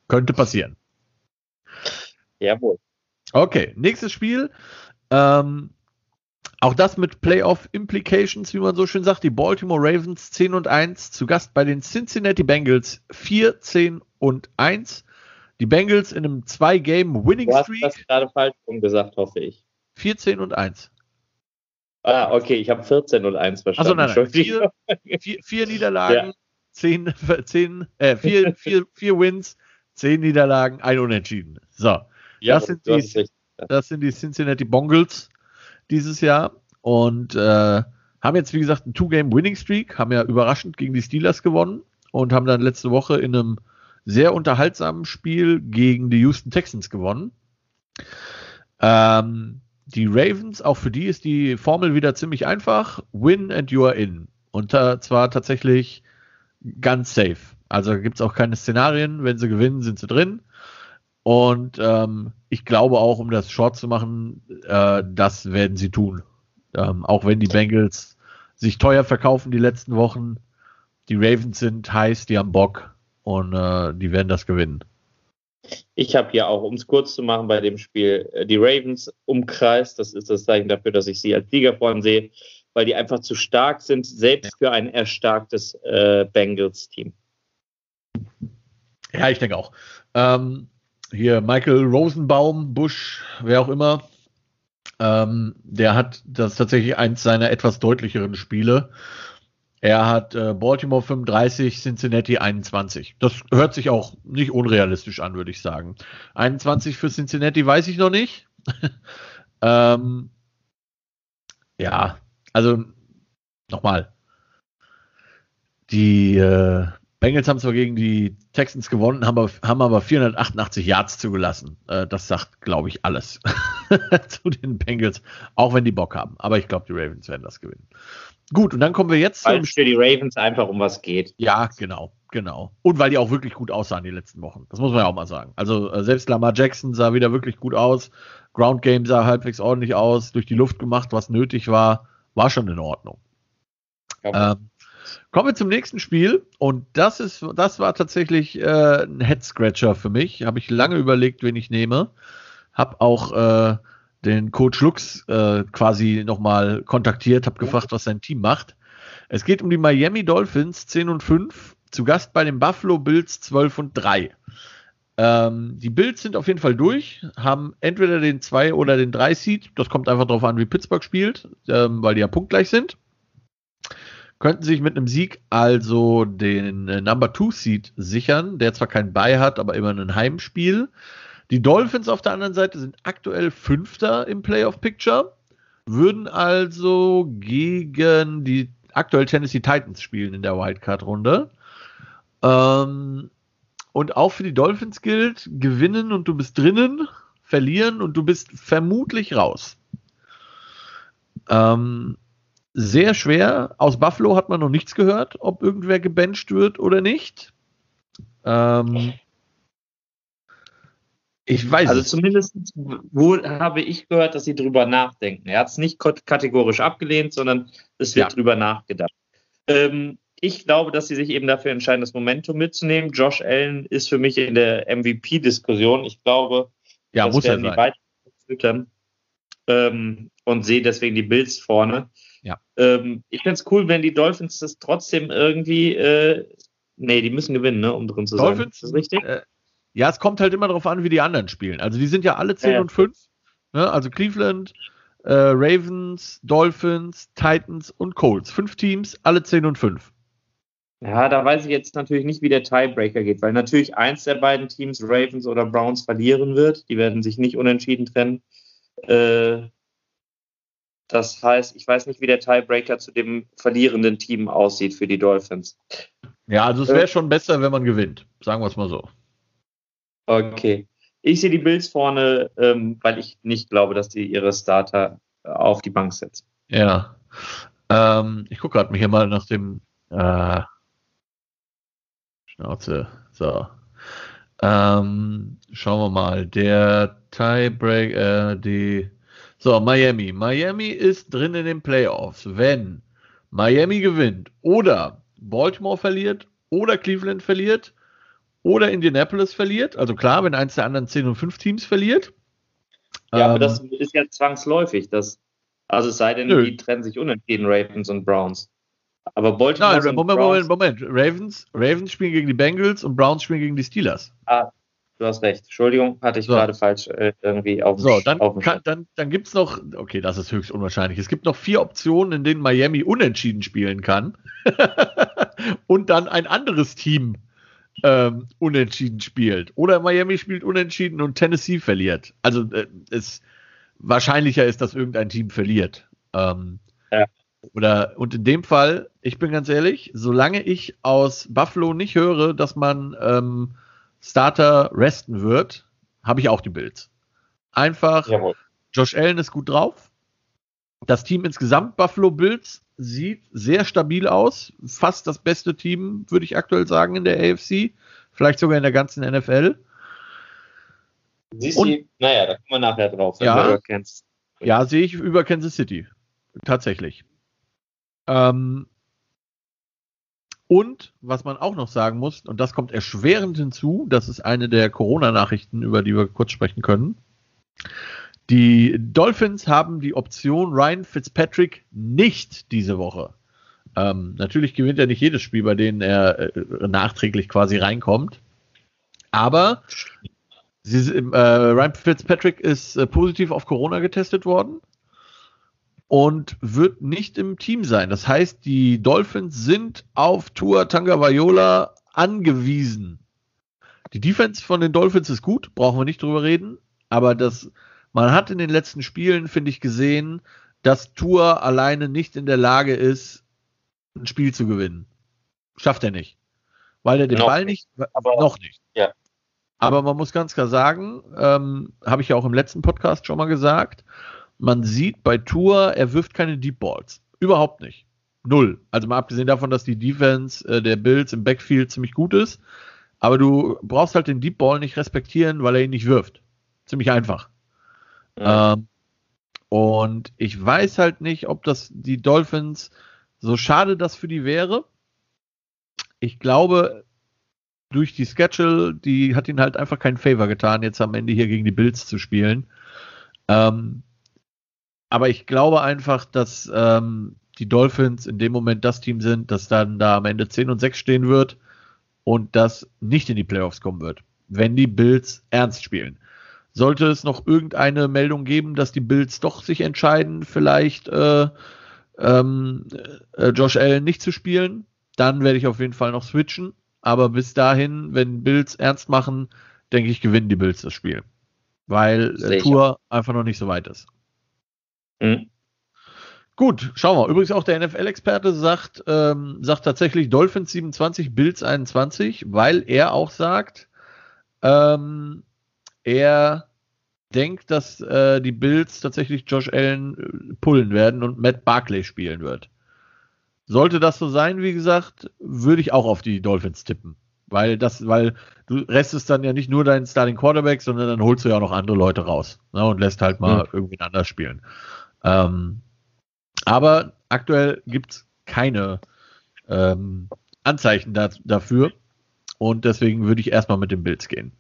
Könnte passieren. Jawohl. Okay, nächstes Spiel. Ähm, auch das mit Playoff Implications, wie man so schön sagt. Die Baltimore Ravens 10 und 1 zu Gast bei den Cincinnati Bengals 4, 10 und 1. Die Bengals in einem 2-Game Winning Streak. Du hast das gerade falsch gesagt, hoffe ich. 14 und 1. Ah, okay, ich habe 14 und 1 verstanden. Also nein, nein. Vier, vier, vier Niederlagen, ja. 10, 10, äh, vier, vier, vier Wins, 10 Niederlagen, ein Unentschieden. So, ja, das, sind die, das sind die Cincinnati Bengals dieses Jahr und äh, haben jetzt, wie gesagt, einen Two-Game-Winning-Streak, haben ja überraschend gegen die Steelers gewonnen und haben dann letzte Woche in einem sehr unterhaltsamen Spiel gegen die Houston Texans gewonnen. Ähm, die Ravens, auch für die ist die Formel wieder ziemlich einfach. Win and you are in. Und zwar tatsächlich ganz safe. Also gibt es auch keine Szenarien. Wenn sie gewinnen, sind sie drin. Und ähm, ich glaube auch, um das short zu machen, äh, das werden sie tun. Ähm, auch wenn die Bengals sich teuer verkaufen die letzten Wochen. Die Ravens sind heiß, die haben Bock und äh, die werden das gewinnen. Ich habe hier auch, um es kurz zu machen, bei dem Spiel äh, die Ravens umkreist. Das ist das Zeichen dafür, dass ich sie als Sieger sehe, weil die einfach zu stark sind, selbst für ein erstarktes äh, Bengals-Team. Ja, ich denke auch. Ähm, hier Michael Rosenbaum, Bush, wer auch immer, ähm, der hat das tatsächlich eins seiner etwas deutlicheren Spiele. Er hat äh, Baltimore 35, Cincinnati 21. Das hört sich auch nicht unrealistisch an, würde ich sagen. 21 für Cincinnati weiß ich noch nicht. [laughs] ähm, ja, also nochmal. Die äh, Bengals haben zwar gegen die Texans gewonnen, haben aber, haben aber 488 Yards zugelassen. Äh, das sagt, glaube ich, alles [laughs] zu den Bengals, auch wenn die Bock haben. Aber ich glaube, die Ravens werden das gewinnen. Gut, und dann kommen wir jetzt weil es für die Ravens einfach um was geht. Ja, genau, genau. Und weil die auch wirklich gut aussahen die letzten Wochen. Das muss man ja auch mal sagen. Also äh, selbst Lamar Jackson sah wieder wirklich gut aus. Ground Game sah halbwegs ordentlich aus, durch die Luft gemacht, was nötig war, war schon in Ordnung. Ähm, Kommen wir zum nächsten Spiel und das ist, das war tatsächlich äh, ein Head Scratcher für mich. Habe ich lange überlegt, wen ich nehme. Habe auch äh, den Coach Lux äh, quasi nochmal kontaktiert, habe gefragt, was sein Team macht. Es geht um die Miami Dolphins 10 und 5, zu Gast bei den Buffalo Bills 12 und 3. Ähm, die Bills sind auf jeden Fall durch, haben entweder den 2 oder den 3 Seed. Das kommt einfach darauf an, wie Pittsburgh spielt, ähm, weil die ja punktgleich sind könnten sich mit einem Sieg also den äh, Number Two Seed sichern, der zwar keinen Bye hat, aber immer ein Heimspiel. Die Dolphins auf der anderen Seite sind aktuell Fünfter im Playoff Picture, würden also gegen die aktuell Tennessee Titans spielen in der Wildcard-Runde. Ähm, und auch für die Dolphins gilt, gewinnen und du bist drinnen, verlieren und du bist vermutlich raus. Ähm, sehr schwer. Aus Buffalo hat man noch nichts gehört, ob irgendwer gebencht wird oder nicht. Ähm, ich weiß Also zumindest wo habe ich gehört, dass sie drüber nachdenken. Er hat es nicht kategorisch abgelehnt, sondern es wird ja. drüber nachgedacht. Ähm, ich glaube, dass sie sich eben dafür entscheiden, das Momentum mitzunehmen. Josh Allen ist für mich in der MVP-Diskussion. Ich glaube, ja, das muss werden er die weiter ähm, und sehe deswegen die Bills vorne. Ja. Ähm, ich fände es cool, wenn die Dolphins das trotzdem irgendwie. Äh, nee, die müssen gewinnen, ne, um drin zu Dolphins, sein. Ist das richtig? Äh, ja, es kommt halt immer darauf an, wie die anderen spielen. Also die sind ja alle 10 ja, und 5. Ne? Also Cleveland, äh, Ravens, Dolphins, Titans und Colts. Fünf Teams, alle 10 und 5. Ja, da weiß ich jetzt natürlich nicht, wie der Tiebreaker geht, weil natürlich eins der beiden Teams, Ravens oder Browns, verlieren wird. Die werden sich nicht unentschieden trennen. Äh, das heißt, ich weiß nicht, wie der Tiebreaker zu dem verlierenden Team aussieht für die Dolphins. Ja, also es wäre äh, schon besser, wenn man gewinnt. Sagen wir es mal so. Okay. Ich sehe die Bills vorne, ähm, weil ich nicht glaube, dass die ihre Starter auf die Bank setzen. Ja. Ähm, ich gucke gerade mich hier mal nach dem äh, Schnauze. So. Ähm, schauen wir mal. Der Tiebreaker, äh, die so, Miami. Miami ist drin in den Playoffs. Wenn Miami gewinnt oder Baltimore verliert oder Cleveland verliert oder Indianapolis verliert, also klar, wenn eins der anderen 10 und 5 Teams verliert. Ja, ähm, aber das ist ja zwangsläufig. Das, also es sei denn, nö. die trennen sich unentschieden, Ravens und Browns. Aber Baltimore. Nein, Moment, Moment, Moment. Ravens, Ravens spielen gegen die Bengals und Browns spielen gegen die Steelers. Ah, Du hast recht. Entschuldigung, hatte ich so. gerade falsch äh, irgendwie auf So, dann, auf kann, dann, dann gibt es noch, okay, das ist höchst unwahrscheinlich. Es gibt noch vier Optionen, in denen Miami unentschieden spielen kann. [laughs] und dann ein anderes Team ähm, unentschieden spielt. Oder Miami spielt unentschieden und Tennessee verliert. Also äh, es wahrscheinlicher ist, dass irgendein Team verliert. Ähm, ja. Oder, und in dem Fall, ich bin ganz ehrlich, solange ich aus Buffalo nicht höre, dass man ähm, Starter resten wird, habe ich auch die Bills. Einfach, Jawohl. Josh Allen ist gut drauf. Das Team insgesamt, Buffalo Bills, sieht sehr stabil aus. Fast das beste Team, würde ich aktuell sagen, in der AFC. Vielleicht sogar in der ganzen NFL. Siehst du, naja, da kommen wir nachher drauf. Ja, ja sehe ich über Kansas City. Tatsächlich. Ähm, und was man auch noch sagen muss, und das kommt erschwerend hinzu, das ist eine der Corona-Nachrichten, über die wir kurz sprechen können. Die Dolphins haben die Option Ryan Fitzpatrick nicht diese Woche. Ähm, natürlich gewinnt er nicht jedes Spiel, bei dem er äh, nachträglich quasi reinkommt. Aber sie, äh, Ryan Fitzpatrick ist äh, positiv auf Corona getestet worden und wird nicht im Team sein. Das heißt, die Dolphins sind auf Tour Tangavaiola angewiesen. Die Defense von den Dolphins ist gut, brauchen wir nicht drüber reden, aber das, man hat in den letzten Spielen, finde ich, gesehen, dass Tour alleine nicht in der Lage ist, ein Spiel zu gewinnen. Schafft er nicht. Weil er den noch Ball nicht, aber, noch nicht. Ja. Aber man muss ganz klar sagen, ähm, habe ich ja auch im letzten Podcast schon mal gesagt, man sieht bei Tour, er wirft keine Deep Balls. Überhaupt nicht. Null. Also mal abgesehen davon, dass die Defense äh, der Bills im Backfield ziemlich gut ist. Aber du brauchst halt den Deep Ball nicht respektieren, weil er ihn nicht wirft. Ziemlich einfach. Ja. Ähm, und ich weiß halt nicht, ob das die Dolphins, so schade das für die wäre. Ich glaube, durch die Schedule, die hat ihnen halt einfach keinen Favor getan, jetzt am Ende hier gegen die Bills zu spielen. Ähm, aber ich glaube einfach, dass ähm, die Dolphins in dem Moment das Team sind, das dann da am Ende 10 und 6 stehen wird und das nicht in die Playoffs kommen wird, wenn die Bills ernst spielen. Sollte es noch irgendeine Meldung geben, dass die Bills doch sich entscheiden, vielleicht äh, ähm, äh, Josh Allen nicht zu spielen, dann werde ich auf jeden Fall noch switchen. Aber bis dahin, wenn Bills ernst machen, denke ich, gewinnen die Bills das Spiel. Weil äh, Tour einfach noch nicht so weit ist. Mhm. Gut, schauen wir. Übrigens auch der NFL-Experte sagt, ähm, sagt tatsächlich Dolphins 27, Bills 21, weil er auch sagt, ähm, er denkt, dass äh, die Bills tatsächlich Josh Allen äh, pullen werden und Matt Barkley spielen wird. Sollte das so sein, wie gesagt, würde ich auch auf die Dolphins tippen. Weil das, weil du restest dann ja nicht nur deinen Starting Quarterback, sondern dann holst du ja auch noch andere Leute raus ne, und lässt halt mal mhm. irgendwie anders spielen. Ähm, aber aktuell gibt es keine ähm, Anzeichen da, dafür. Und deswegen würde ich erstmal mit den Bills gehen.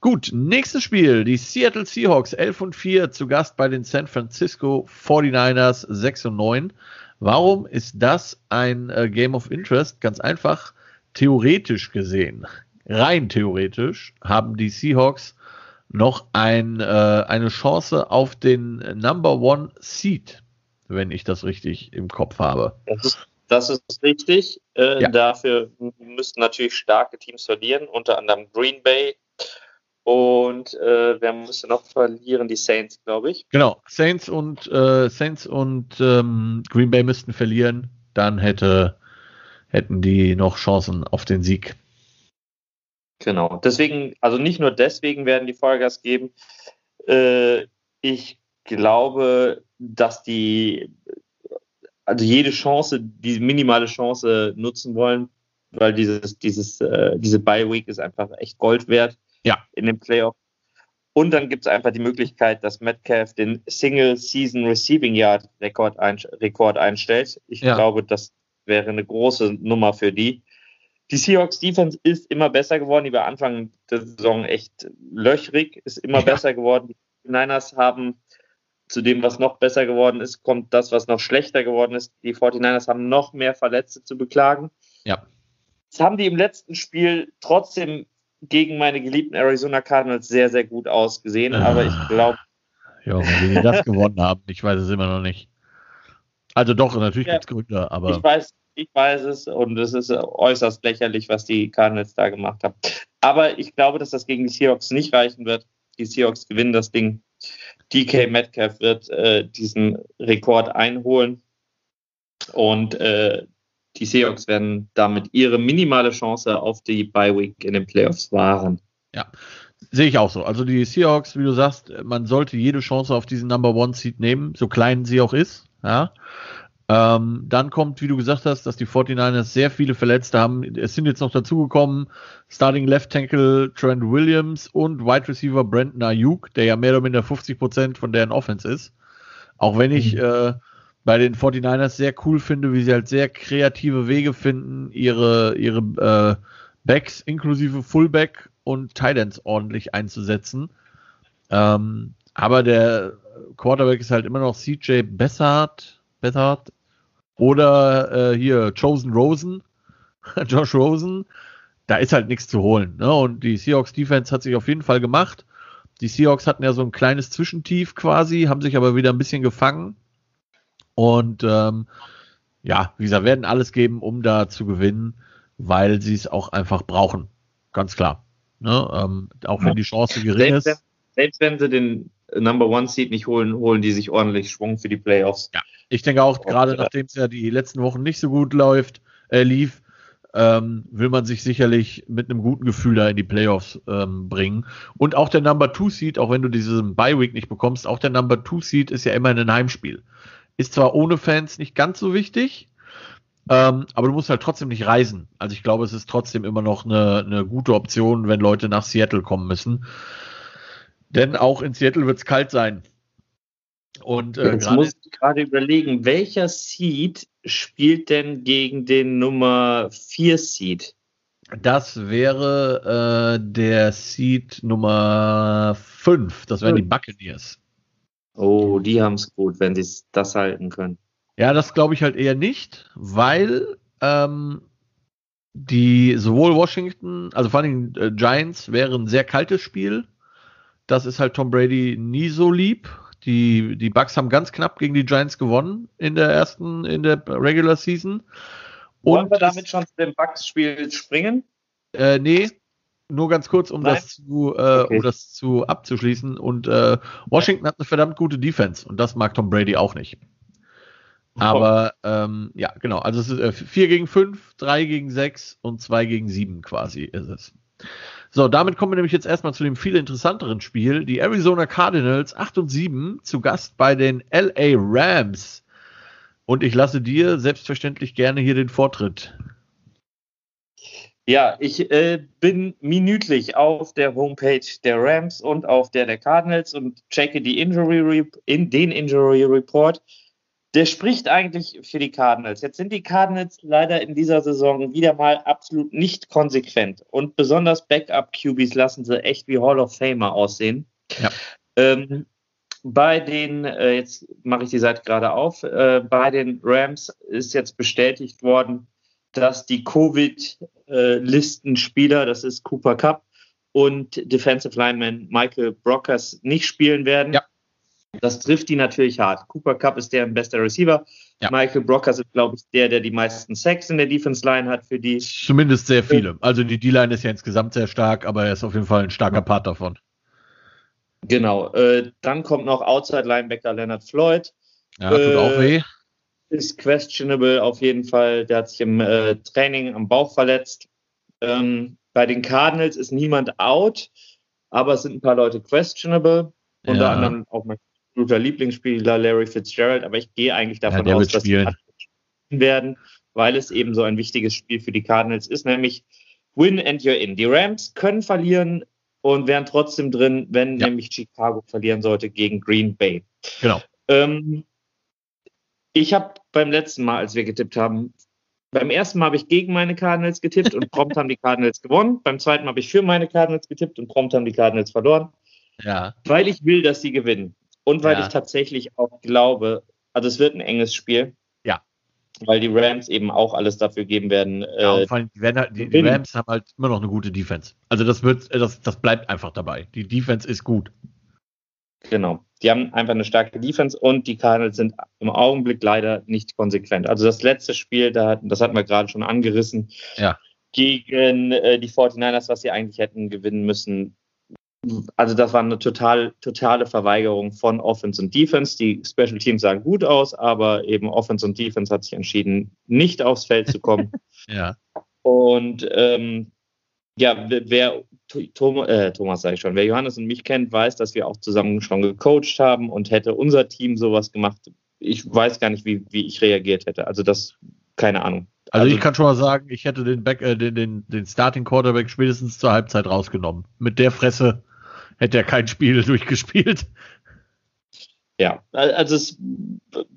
Gut, nächstes Spiel. Die Seattle Seahawks 11 und 4 zu Gast bei den San Francisco 49ers 6 und 9. Warum ist das ein äh, Game of Interest? Ganz einfach, theoretisch gesehen, rein theoretisch, haben die Seahawks noch ein, äh, eine Chance auf den Number One Seed, wenn ich das richtig im Kopf habe. Das ist, das ist richtig. Äh, ja. Dafür müssten natürlich starke Teams verlieren, unter anderem Green Bay. Und äh, wer müsste noch verlieren? Die Saints, glaube ich. Genau, Saints und äh, Saints und ähm, Green Bay müssten verlieren. Dann hätte, hätten die noch Chancen auf den Sieg. Genau. Deswegen, also nicht nur deswegen werden die Vollgas geben. Äh, ich glaube, dass die also jede Chance, die minimale Chance nutzen wollen, weil dieses, dieses, äh, diese Bye Week ist einfach echt Gold wert ja. in dem Playoff. Und dann gibt es einfach die Möglichkeit, dass Metcalf den Single Season Receiving Yard Rekord, ein, Rekord einstellt. Ich ja. glaube, das wäre eine große Nummer für die. Die Seahawks Defense ist immer besser geworden. Die war Anfang der Saison echt löchrig, ist immer ja. besser geworden. Die Niners haben zu dem, was noch besser geworden ist, kommt das, was noch schlechter geworden ist. Die 49ers haben noch mehr Verletzte zu beklagen. Ja. Das haben die im letzten Spiel trotzdem gegen meine geliebten Arizona Cardinals sehr, sehr gut ausgesehen. Ah. Aber ich glaube. Ja, wie die das gewonnen haben, ich weiß es immer noch nicht. Also doch, natürlich ja, gibt es Gründe, aber. Ich weiß, ich weiß es und es ist äußerst lächerlich, was die Cardinals da gemacht haben. Aber ich glaube, dass das gegen die Seahawks nicht reichen wird. Die Seahawks gewinnen das Ding. DK Metcalf wird äh, diesen Rekord einholen und äh, die Seahawks werden damit ihre minimale Chance auf die Bye Week in den Playoffs wahren. Ja, sehe ich auch so. Also die Seahawks, wie du sagst, man sollte jede Chance auf diesen Number One Seed nehmen, so klein sie auch ist. Ja. Ähm, dann kommt, wie du gesagt hast, dass die 49ers sehr viele Verletzte haben. Es sind jetzt noch dazugekommen Starting Left Tackle Trent Williams und Wide Receiver Brandon Ayuk, der ja mehr oder minder 50 Prozent von deren Offense ist. Auch wenn ich mhm. äh, bei den 49ers sehr cool finde, wie sie halt sehr kreative Wege finden, ihre, ihre äh, Backs inklusive Fullback und Titans ordentlich einzusetzen. Ähm, aber der Quarterback ist halt immer noch CJ Bessard, Bessard oder äh, hier Chosen Rosen, [laughs] Josh Rosen. Da ist halt nichts zu holen. Ne? Und die Seahawks Defense hat sich auf jeden Fall gemacht. Die Seahawks hatten ja so ein kleines Zwischentief quasi, haben sich aber wieder ein bisschen gefangen. Und ähm, ja, wie gesagt, werden alles geben, um da zu gewinnen, weil sie es auch einfach brauchen. Ganz klar. Ne? Ähm, auch wenn die Chance gering selbst, ist. Selbst wenn sie den Number One Seed nicht holen, holen die sich ordentlich Schwung für die Playoffs. Ja, ich denke auch, gerade nachdem es ja die letzten Wochen nicht so gut läuft, äh, lief, ähm, will man sich sicherlich mit einem guten Gefühl da in die Playoffs ähm, bringen. Und auch der Number Two Seed, auch wenn du diesen Bye Week nicht bekommst, auch der Number Two Seed ist ja immer ein Heimspiel. Ist zwar ohne Fans nicht ganz so wichtig, ähm, aber du musst halt trotzdem nicht reisen. Also ich glaube, es ist trotzdem immer noch eine, eine gute Option, wenn Leute nach Seattle kommen müssen. Denn auch in Seattle wird es kalt sein. Und äh, jetzt muss ich gerade überlegen, welcher Seed spielt denn gegen den Nummer 4 Seed? Das wäre äh, der Seed Nummer 5. Das wären die Buccaneers. Oh, die haben es gut, wenn sie das halten können. Ja, das glaube ich halt eher nicht, weil ähm, die sowohl Washington, also vor allem äh, Giants, wäre ein sehr kaltes Spiel. Das ist halt Tom Brady nie so lieb. Die, die Bucks haben ganz knapp gegen die Giants gewonnen in der ersten, in der Regular Season. Und Wollen wir damit schon zu dem Bucks-Spiel springen? Äh, nee, nur ganz kurz, um das zu, äh, okay. um das zu abzuschließen. Und äh, Washington hat eine verdammt gute Defense und das mag Tom Brady auch nicht. Aber ähm, ja, genau. Also es ist äh, 4 gegen 5, 3 gegen 6 und 2 gegen 7 quasi ist es. So, damit kommen wir nämlich jetzt erstmal zu dem viel interessanteren Spiel. Die Arizona Cardinals 8 und 7 zu Gast bei den LA Rams. Und ich lasse dir selbstverständlich gerne hier den Vortritt. Ja, ich äh, bin minütlich auf der Homepage der Rams und auf der der Cardinals und checke die Injury in den Injury Report der spricht eigentlich für die Cardinals. Jetzt sind die Cardinals leider in dieser Saison wieder mal absolut nicht konsequent. Und besonders Backup-QBs lassen sie echt wie Hall of Famer aussehen. Ja. Ähm, bei den, äh, jetzt mache ich die Seite gerade auf, äh, bei den Rams ist jetzt bestätigt worden, dass die Covid-Listenspieler, das ist Cooper Cup und Defensive Lineman Michael Brockers, nicht spielen werden. Ja. Das trifft die natürlich hart. Cooper Cup ist der beste Receiver. Ja. Michael Brockers ist, glaube ich, der, der die meisten Sacks in der Defense Line hat für die. Zumindest sehr viele. Also die D-Line ist ja insgesamt sehr stark, aber er ist auf jeden Fall ein starker Part davon. Genau. Äh, dann kommt noch Outside Linebacker Leonard Floyd. Ja, tut äh, auch weh. Ist questionable auf jeden Fall. Der hat sich im äh, Training am Bauch verletzt. Ähm, bei den Cardinals ist niemand out, aber es sind ein paar Leute questionable. Unter ja. anderem auch mein absoluter Lieblingsspieler Larry Fitzgerald, aber ich gehe eigentlich davon ja, aus, dass spielen. sie werden, weil es eben so ein wichtiges Spiel für die Cardinals ist, nämlich Win and you're in. Die Rams können verlieren und wären trotzdem drin, wenn ja. nämlich Chicago verlieren sollte gegen Green Bay. Genau. Ähm, ich habe beim letzten Mal, als wir getippt haben, beim ersten Mal habe ich gegen meine Cardinals getippt und [laughs] prompt haben die Cardinals gewonnen. Beim zweiten Mal habe ich für meine Cardinals getippt und prompt haben die Cardinals verloren. Ja. Weil ich will, dass sie gewinnen. Und weil ja. ich tatsächlich auch glaube, also es wird ein enges Spiel. Ja. Weil die Rams eben auch alles dafür geben werden. Ja, äh, vor allem, die, halt, die, die, Rams haben halt immer noch eine gute Defense. Also das wird, das, das bleibt einfach dabei. Die Defense ist gut. Genau. Die haben einfach eine starke Defense und die Cardinals sind im Augenblick leider nicht konsequent. Also das letzte Spiel, da, das hatten wir gerade schon angerissen, ja. gegen äh, die 49ers, was sie eigentlich hätten gewinnen müssen, also das war eine total, totale Verweigerung von Offense und Defense. Die Special Teams sahen gut aus, aber eben Offense und Defense hat sich entschieden, nicht aufs Feld zu kommen. [laughs] ja. Und ähm, ja, wer Thomas, äh, Thomas sage ich schon, wer Johannes und mich kennt, weiß, dass wir auch zusammen schon gecoacht haben und hätte unser Team sowas gemacht. Ich weiß gar nicht, wie, wie ich reagiert hätte. Also das, keine Ahnung. Also, also, ich kann schon mal sagen, ich hätte den, Back, äh, den, den, den Starting Quarterback spätestens zur Halbzeit rausgenommen. Mit der Fresse hätte er kein Spiel [laughs] durchgespielt. Ja, also es,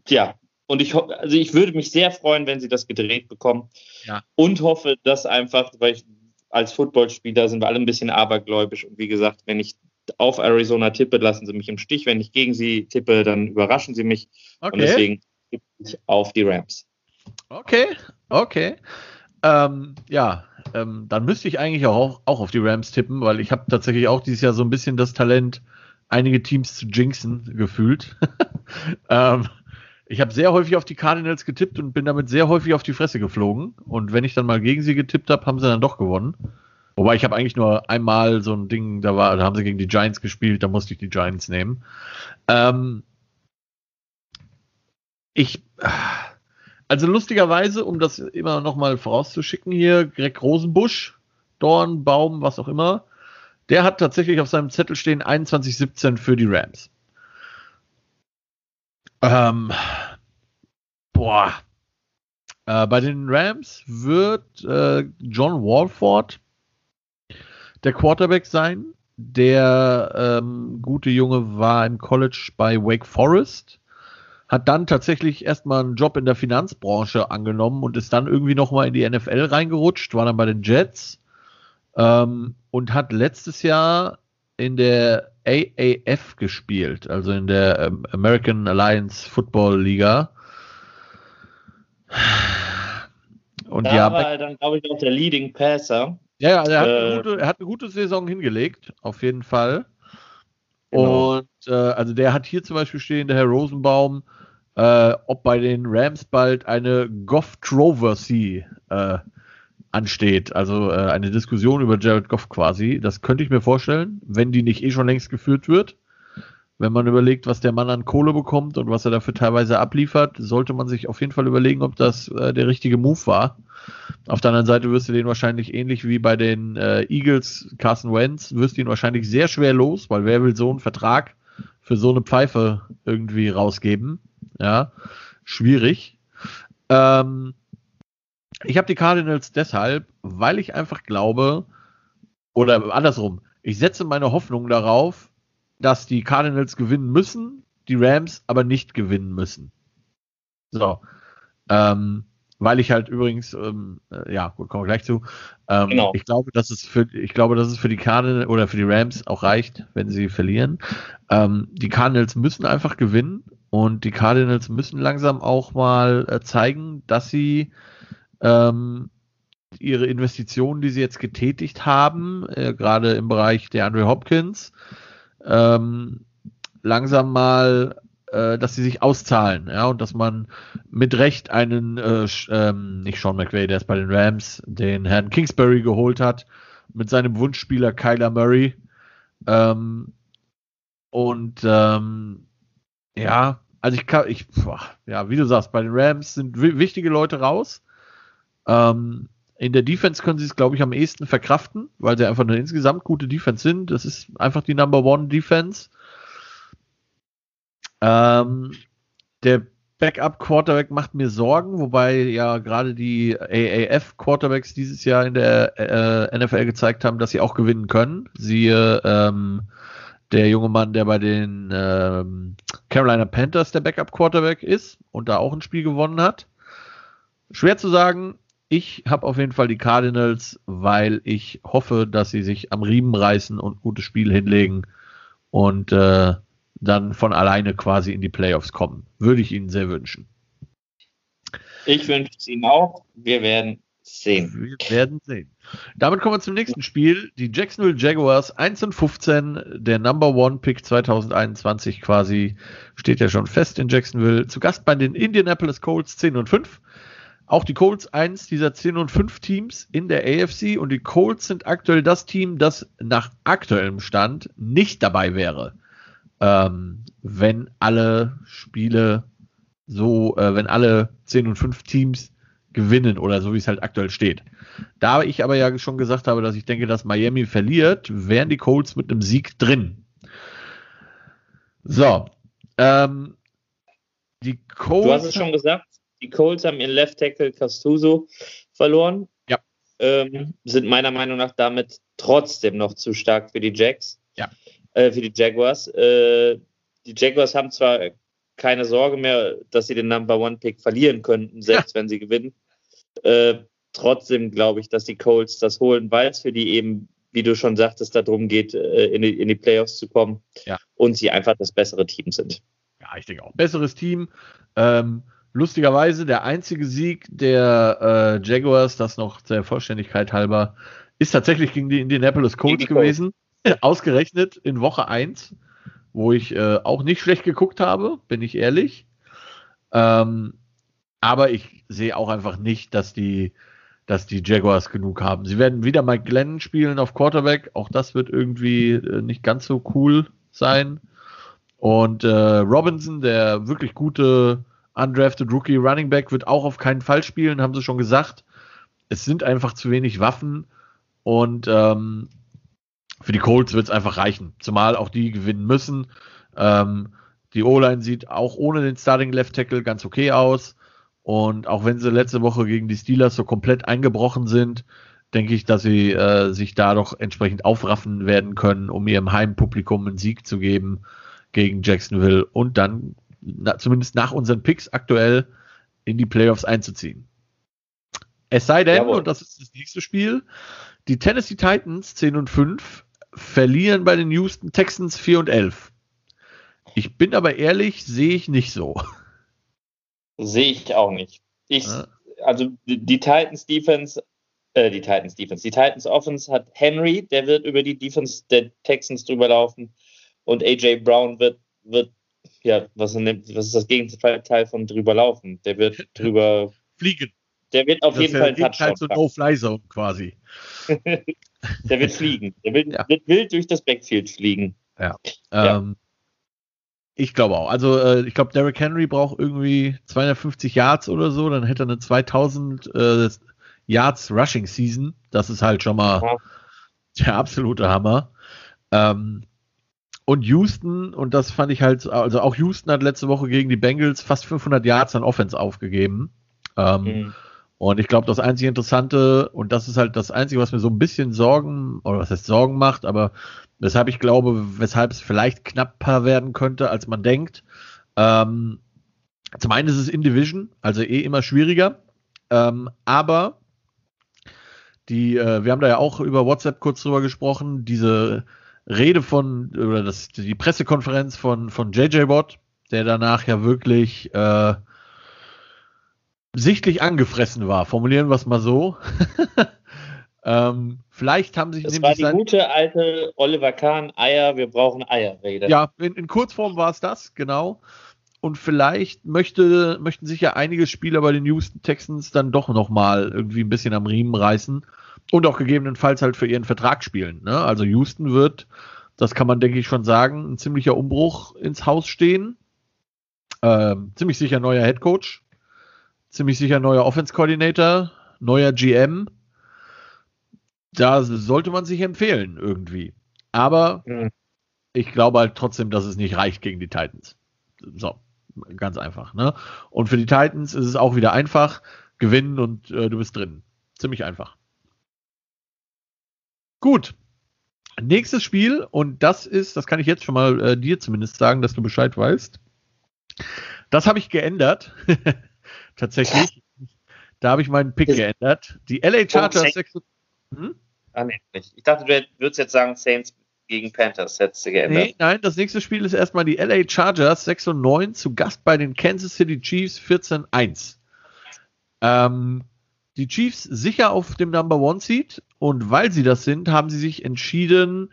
ja. und ich, also ich würde mich sehr freuen, wenn sie das gedreht bekommen. Ja. Und hoffe, dass einfach, weil ich als Footballspieler sind wir alle ein bisschen abergläubisch. Und wie gesagt, wenn ich auf Arizona tippe, lassen sie mich im Stich. Wenn ich gegen sie tippe, dann überraschen sie mich. Okay. Und deswegen tippe ich auf die Rams. Okay, okay. Ähm, ja, ähm, dann müsste ich eigentlich auch, auch auf die Rams tippen, weil ich habe tatsächlich auch dieses Jahr so ein bisschen das Talent, einige Teams zu jinxen gefühlt. [laughs] ähm, ich habe sehr häufig auf die Cardinals getippt und bin damit sehr häufig auf die Fresse geflogen. Und wenn ich dann mal gegen sie getippt habe, haben sie dann doch gewonnen. Wobei ich habe eigentlich nur einmal so ein Ding, da war, da haben sie gegen die Giants gespielt, da musste ich die Giants nehmen. Ähm, ich, also lustigerweise, um das immer nochmal vorauszuschicken hier, Greg Rosenbusch, Dorn, Baum, was auch immer, der hat tatsächlich auf seinem Zettel stehen 21-17 für die Rams. Ähm, boah. Äh, bei den Rams wird äh, John Walford der Quarterback sein. Der ähm, gute Junge war im College bei Wake Forest, hat dann tatsächlich erstmal einen Job in der Finanzbranche angenommen und ist dann irgendwie nochmal in die NFL reingerutscht, war dann bei den Jets ähm, und hat letztes Jahr in der AAF gespielt, also in der ähm, American Alliance Football Liga. Und da ja, war er dann, glaube ich, auch der Leading Passer. Ja, ja er, hat äh, gute, er, hat eine gute Saison hingelegt, auf jeden Fall. Genau. Und äh, also der hat hier zum Beispiel stehen, der Herr Rosenbaum, äh, ob bei den Rams bald eine Goff-Troversy äh, ansteht. Also äh, eine Diskussion über Jared Goff quasi. Das könnte ich mir vorstellen, wenn die nicht eh schon längst geführt wird. Wenn man überlegt, was der Mann an Kohle bekommt und was er dafür teilweise abliefert, sollte man sich auf jeden Fall überlegen, ob das äh, der richtige Move war. Auf der anderen Seite wirst du den wahrscheinlich ähnlich wie bei den äh, Eagles, Carson Wentz, wirst du ihn wahrscheinlich sehr schwer los, weil wer will so einen Vertrag für so eine Pfeife irgendwie rausgeben? Ja, schwierig. Ähm, ich habe die Cardinals deshalb, weil ich einfach glaube, oder andersrum, ich setze meine Hoffnung darauf, dass die Cardinals gewinnen müssen, die Rams aber nicht gewinnen müssen. So. Ähm, weil ich halt übrigens, ähm, äh, ja, gut, kommen wir gleich zu. Ähm, genau. Ich glaube, dass es für, ich glaube, dass es für die Cardinals oder für die Rams auch reicht, wenn sie verlieren. Ähm, die Cardinals müssen einfach gewinnen und die Cardinals müssen langsam auch mal äh, zeigen, dass sie ähm, ihre Investitionen, die sie jetzt getätigt haben, äh, gerade im Bereich der Andre Hopkins, ähm, langsam mal, äh, dass sie sich auszahlen, ja, und dass man mit Recht einen, äh, ähm, nicht Sean McVay, der ist bei den Rams, den Herrn Kingsbury geholt hat, mit seinem Wunschspieler Kyler Murray. Ähm, und ähm, ja, also ich kann, ich, ja, wie du sagst, bei den Rams sind wichtige Leute raus. Ähm, in der Defense können sie es, glaube ich, am ehesten verkraften, weil sie einfach eine insgesamt gute Defense sind. Das ist einfach die Number One Defense. Ähm, der Backup Quarterback macht mir Sorgen, wobei ja gerade die AAF Quarterbacks dieses Jahr in der äh, NFL gezeigt haben, dass sie auch gewinnen können. Siehe ähm, der junge Mann, der bei den ähm, Carolina Panthers der Backup Quarterback ist und da auch ein Spiel gewonnen hat. Schwer zu sagen, ich habe auf jeden Fall die Cardinals, weil ich hoffe, dass sie sich am Riemen reißen und gutes Spiel hinlegen und äh, dann von alleine quasi in die Playoffs kommen. Würde ich ihnen sehr wünschen. Ich wünsche es ihnen auch. Wir werden sehen. Wir werden sehen. Damit kommen wir zum nächsten Spiel. Die Jacksonville Jaguars 1 und 15, der Number One Pick 2021 quasi, steht ja schon fest in Jacksonville. Zu Gast bei den Indianapolis Colts 10 und 5. Auch die Colts eins dieser 10 und 5 Teams in der AFC und die Colts sind aktuell das Team, das nach aktuellem Stand nicht dabei wäre, ähm, wenn alle Spiele so, äh, wenn alle 10 und 5 Teams gewinnen oder so wie es halt aktuell steht. Da ich aber ja schon gesagt habe, dass ich denke, dass Miami verliert, wären die Colts mit einem Sieg drin. So. Ähm, die Colts. Du hast es schon gesagt. Die Colts haben ihren Left Tackle Castuso verloren. Ja. Ähm, sind meiner Meinung nach damit trotzdem noch zu stark für die Jacks. Ja. Äh, für die Jaguars. Äh, die Jaguars haben zwar keine Sorge mehr, dass sie den Number One Pick verlieren könnten, selbst ja. wenn sie gewinnen. Äh, trotzdem glaube ich, dass die Colts das holen, weil es für die eben, wie du schon sagtest, darum geht, äh, in, die, in die Playoffs zu kommen ja. und sie einfach das bessere Team sind. Ja, ich denke auch. Besseres Team. Ähm, lustigerweise der einzige Sieg der äh, Jaguars, das noch der Vollständigkeit halber, ist tatsächlich gegen die Indianapolis Colts gewesen. [laughs] Ausgerechnet in Woche 1, wo ich äh, auch nicht schlecht geguckt habe, bin ich ehrlich. Ähm, aber ich sehe auch einfach nicht, dass die, dass die Jaguars genug haben. Sie werden wieder Mike Glennon spielen auf Quarterback. Auch das wird irgendwie äh, nicht ganz so cool sein. Und äh, Robinson, der wirklich gute undrafted Rookie Running Back, wird auch auf keinen Fall spielen, haben sie schon gesagt. Es sind einfach zu wenig Waffen und ähm, für die Colts wird es einfach reichen. Zumal auch die gewinnen müssen. Ähm, die O-Line sieht auch ohne den Starting Left Tackle ganz okay aus. Und auch wenn sie letzte Woche gegen die Steelers so komplett eingebrochen sind, denke ich, dass sie äh, sich da doch entsprechend aufraffen werden können, um ihrem Heimpublikum einen Sieg zu geben gegen Jacksonville und dann na, zumindest nach unseren Picks aktuell in die Playoffs einzuziehen. Es sei denn, Jawohl. und das ist das nächste Spiel, die Tennessee Titans 10 und 5 verlieren bei den Houston Texans 4 und 11. Ich bin aber ehrlich, sehe ich nicht so. [laughs] Sehe ich auch nicht. Ich, ja. Also die, Titans Defense, äh, die Titans Defense, die Titans Offense hat Henry, der wird über die Defense der Texans drüber laufen und AJ Brown wird, wird ja, was, was ist das Gegenteil von drüber laufen? Der wird [laughs] drüber fliegen. Der wird auf das jeden Fall ein Touchdown. so No-Fly-Zone quasi. [laughs] der wird fliegen. Der wird, [laughs] ja. wird, wild durch das Backfield fliegen. Ja. ja. Ähm, ich glaube auch. Also äh, ich glaube, Derrick Henry braucht irgendwie 250 Yards oder so, dann hätte er eine 2000 äh, Yards Rushing Season. Das ist halt schon mal ja. der absolute Hammer. Ähm, und Houston, und das fand ich halt, also auch Houston hat letzte Woche gegen die Bengals fast 500 Yards an Offense aufgegeben. Ähm, mhm. Und ich glaube, das einzige Interessante, und das ist halt das Einzige, was mir so ein bisschen Sorgen, oder was heißt Sorgen macht, aber weshalb ich glaube, weshalb es vielleicht knapper werden könnte, als man denkt. Ähm, zum einen ist es in Division, also eh immer schwieriger. Ähm, aber die, äh, wir haben da ja auch über WhatsApp kurz drüber gesprochen, diese Rede von, oder das, die Pressekonferenz von, von JJ Watt, der danach ja wirklich äh, sichtlich angefressen war, formulieren wir es mal so. [laughs] ähm, vielleicht haben sich das war die gute alte Oliver Kahn Eier, wir brauchen Eierrede. Ja, in, in Kurzform war es das, genau. Und vielleicht möchte, möchten sich ja einige Spieler bei den Houston Texans dann doch nochmal irgendwie ein bisschen am Riemen reißen und auch gegebenenfalls halt für ihren Vertrag spielen. Ne? Also Houston wird, das kann man denke ich schon sagen, ein ziemlicher Umbruch ins Haus stehen. Ähm, ziemlich sicher neuer Head Coach, ziemlich sicher neuer Offense Coordinator, neuer GM. Da sollte man sich empfehlen irgendwie. Aber mhm. ich glaube halt trotzdem, dass es nicht reicht gegen die Titans. So, ganz einfach. Ne? Und für die Titans ist es auch wieder einfach. Gewinnen und äh, du bist drin. Ziemlich einfach. Gut. Nächstes Spiel, und das ist, das kann ich jetzt schon mal äh, dir zumindest sagen, dass du Bescheid weißt. Das habe ich geändert. [laughs] Tatsächlich. Da habe ich meinen Pick geändert. Die LA Chargers. Hm? Ah, nee, nicht. Ich dachte, du würdest jetzt sagen, Saints gegen Panthers hättest du geändert. Nee, nein, das nächste Spiel ist erstmal die LA Chargers 6 und 9 zu Gast bei den Kansas City Chiefs 14-1. Ähm, die Chiefs sicher auf dem Number One Seed und weil sie das sind, haben sie sich entschieden,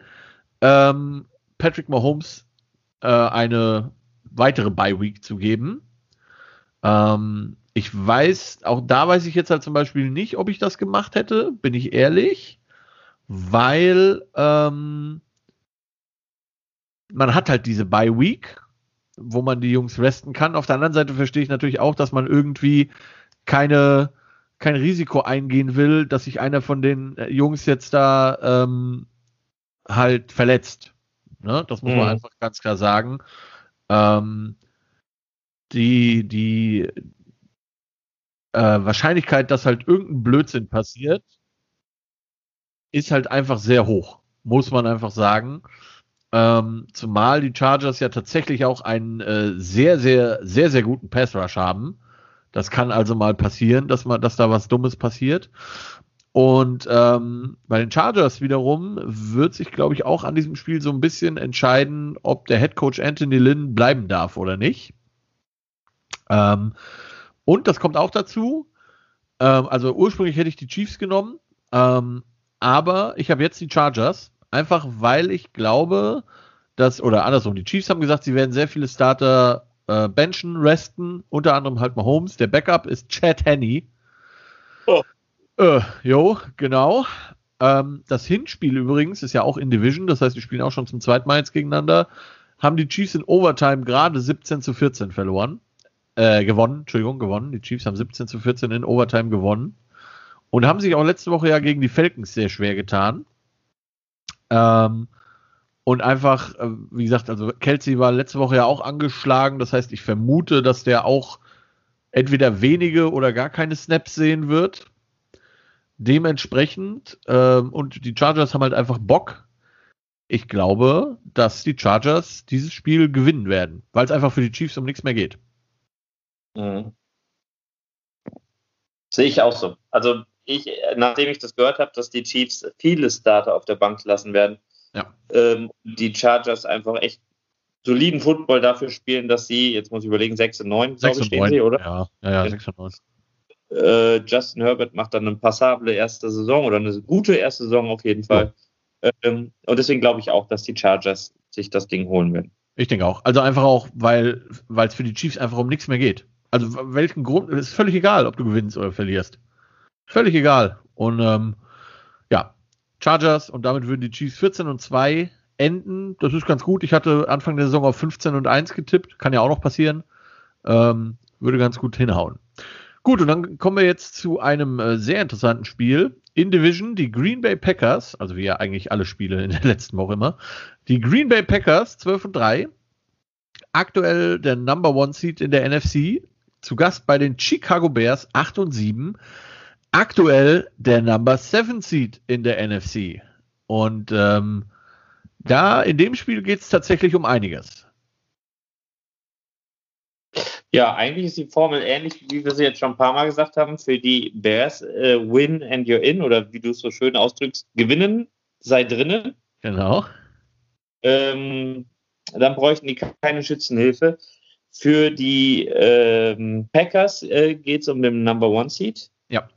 ähm, Patrick Mahomes äh, eine weitere Bye Week zu geben. Ähm, ich weiß, auch da weiß ich jetzt halt zum Beispiel nicht, ob ich das gemacht hätte, bin ich ehrlich, weil ähm, man hat halt diese Bye Week, wo man die Jungs resten kann. Auf der anderen Seite verstehe ich natürlich auch, dass man irgendwie keine kein Risiko eingehen will, dass sich einer von den äh, Jungs jetzt da ähm, halt verletzt. Ne? Das muss mhm. man einfach ganz klar sagen. Ähm, die die äh, Wahrscheinlichkeit, dass halt irgendein Blödsinn passiert, ist halt einfach sehr hoch, muss man einfach sagen. Ähm, zumal die Chargers ja tatsächlich auch einen äh, sehr, sehr, sehr, sehr guten Pass Rush haben. Das kann also mal passieren, dass man, dass da was Dummes passiert. Und ähm, bei den Chargers wiederum wird sich, glaube ich, auch an diesem Spiel so ein bisschen entscheiden, ob der Head Coach Anthony Lynn bleiben darf oder nicht. Ähm, und das kommt auch dazu. Ähm, also ursprünglich hätte ich die Chiefs genommen, ähm, aber ich habe jetzt die Chargers, einfach weil ich glaube, dass, oder andersrum, die Chiefs haben gesagt, sie werden sehr viele Starter äh, benchen, resten, unter anderem halt Mahomes. Der Backup ist Chad Henney. Oh. Äh, jo, genau. Ähm, das Hinspiel übrigens ist ja auch in Division, das heißt, die spielen auch schon zum zweiten Mal jetzt gegeneinander. Haben die Chiefs in Overtime gerade 17 zu 14 verloren. Äh, gewonnen, Entschuldigung, gewonnen. Die Chiefs haben 17 zu 14 in Overtime gewonnen. Und haben sich auch letzte Woche ja gegen die Falcons sehr schwer getan. Ähm, und einfach, äh, wie gesagt, also Kelsey war letzte Woche ja auch angeschlagen. Das heißt, ich vermute, dass der auch entweder wenige oder gar keine Snaps sehen wird. Dementsprechend, ähm, und die Chargers haben halt einfach Bock. Ich glaube, dass die Chargers dieses Spiel gewinnen werden, weil es einfach für die Chiefs um nichts mehr geht. Mhm. Sehe ich auch so. Also ich, nachdem ich das gehört habe, dass die Chiefs viele Starter auf der Bank lassen werden, ja. ähm, die Chargers einfach echt soliden Football dafür spielen, dass sie, jetzt muss ich überlegen, 6 und 9, 6 und stehen 9. sie, oder? Ja, ja, ja 6 und 9. Äh, Justin Herbert macht dann eine passable erste Saison oder eine gute erste Saison auf jeden Fall. Ja. Ähm, und deswegen glaube ich auch, dass die Chargers sich das Ding holen werden. Ich denke auch. Also einfach auch, weil es für die Chiefs einfach um nichts mehr geht. Also welchen Grund, ist völlig egal, ob du gewinnst oder verlierst. Völlig egal. Und ähm, ja, Chargers und damit würden die Chiefs 14 und 2 enden. Das ist ganz gut. Ich hatte Anfang der Saison auf 15 und 1 getippt. Kann ja auch noch passieren. Ähm, würde ganz gut hinhauen. Gut, und dann kommen wir jetzt zu einem äh, sehr interessanten Spiel. In Division, die Green Bay Packers, also wie ja eigentlich alle Spiele in der letzten Woche immer, die Green Bay Packers 12 und 3, aktuell der Number One Seed in der NFC, zu Gast bei den Chicago Bears 8 und 7, aktuell der Number 7 Seed in der NFC. Und ähm, da in dem Spiel geht es tatsächlich um einiges. Ja, eigentlich ist die Formel ähnlich, wie wir sie jetzt schon ein paar Mal gesagt haben. Für die Bears, äh, win and you're in, oder wie du es so schön ausdrückst, gewinnen, sei drinnen. Genau. Ähm, dann bräuchten die keine Schützenhilfe. Für die ähm, Packers äh, geht es um den Number One Seed. Ja.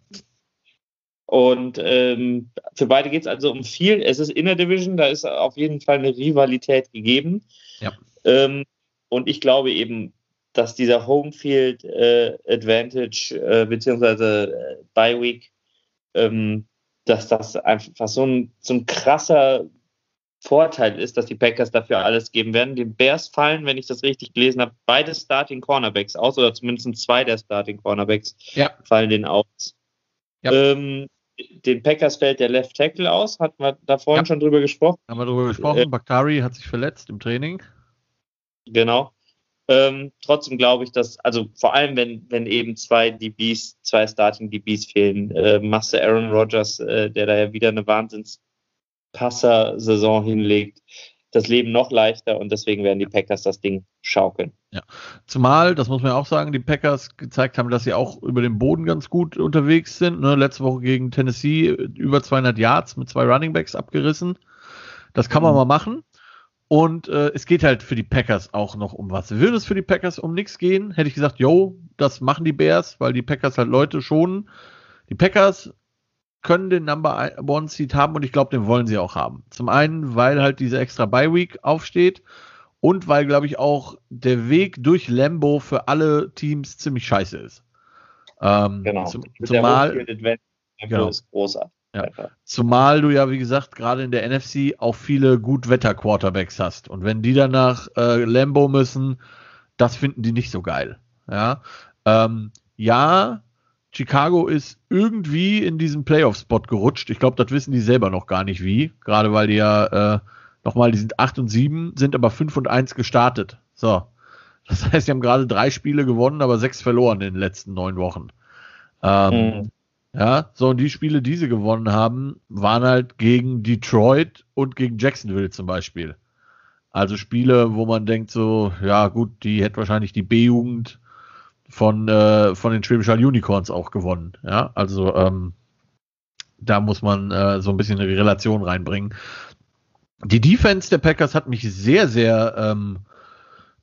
Und ähm, für beide geht es also um viel. Es ist Inner Division, da ist auf jeden Fall eine Rivalität gegeben. Ja. Ähm, und ich glaube eben, dass dieser Homefield äh, Advantage äh, beziehungsweise äh, Bye Week, ähm, dass das einfach so ein, so ein krasser Vorteil ist, dass die Packers dafür alles geben werden. Den Bears fallen, wenn ich das richtig gelesen habe, beide Starting Cornerbacks aus oder zumindest zwei der Starting Cornerbacks ja. fallen den aus. Ja. Ähm, den Packers fällt der Left Tackle aus, hatten wir da vorhin ja. schon drüber gesprochen. Haben wir drüber gesprochen. Äh, Bakhtari hat sich verletzt im Training. Genau. Ähm, trotzdem glaube ich, dass, also vor allem, wenn, wenn eben zwei DBs, zwei Starting DBs fehlen, äh, machst du Aaron Rodgers, äh, der da ja wieder eine Wahnsinnspasser-Saison hinlegt, das Leben noch leichter und deswegen werden die Packers das Ding schaukeln. Ja. Zumal, das muss man auch sagen, die Packers gezeigt haben, dass sie auch über den Boden ganz gut unterwegs sind. Ne? Letzte Woche gegen Tennessee über 200 Yards mit zwei Running Backs abgerissen. Das kann man mhm. mal machen. Und äh, es geht halt für die Packers auch noch um was. Würde es für die Packers um nichts gehen, hätte ich gesagt, yo, das machen die Bears, weil die Packers halt Leute schonen. Die Packers können den Number One Seed haben und ich glaube, den wollen sie auch haben. Zum einen, weil halt diese extra Bye Week aufsteht und weil, glaube ich, auch der Weg durch Lambo für alle Teams ziemlich scheiße ist. Ähm, genau. Zum, zumal, genau. ist großartig. Ja. Zumal du ja, wie gesagt, gerade in der NFC auch viele Gutwetter-Quarterbacks hast. Und wenn die dann nach äh, Lambo müssen, das finden die nicht so geil. Ja, ähm, ja Chicago ist irgendwie in diesen Playoff-Spot gerutscht. Ich glaube, das wissen die selber noch gar nicht wie. Gerade weil die ja äh, nochmal, die sind 8 und 7, sind aber 5 und 1 gestartet. So. Das [laughs] heißt, die haben gerade drei Spiele gewonnen, aber sechs verloren in den letzten neun Wochen. Ähm, mhm. Ja, so, und die Spiele, die sie gewonnen haben, waren halt gegen Detroit und gegen Jacksonville zum Beispiel. Also Spiele, wo man denkt so, ja gut, die hätte wahrscheinlich die B-Jugend von, äh, von den Schwäbisch Unicorns auch gewonnen. Ja, also ähm, da muss man äh, so ein bisschen eine Relation reinbringen. Die Defense der Packers hat mich sehr, sehr ähm,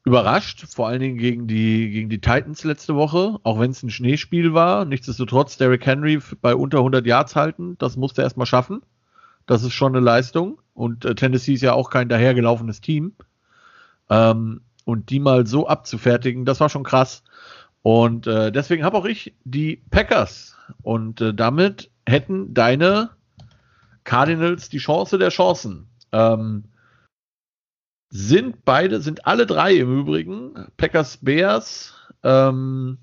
überrascht, vor allen Dingen gegen die, gegen die Titans letzte Woche, auch wenn es ein Schneespiel war. Nichtsdestotrotz Derrick Henry bei unter 100 Yards halten, das musste er erstmal schaffen. Das ist schon eine Leistung. Und äh, Tennessee ist ja auch kein dahergelaufenes Team. Ähm, und die mal so abzufertigen, das war schon krass. Und äh, deswegen habe auch ich die Packers. Und äh, damit hätten deine Cardinals die Chance der Chancen. Ähm, sind beide, sind alle drei im Übrigen, Packers Bears, ähm,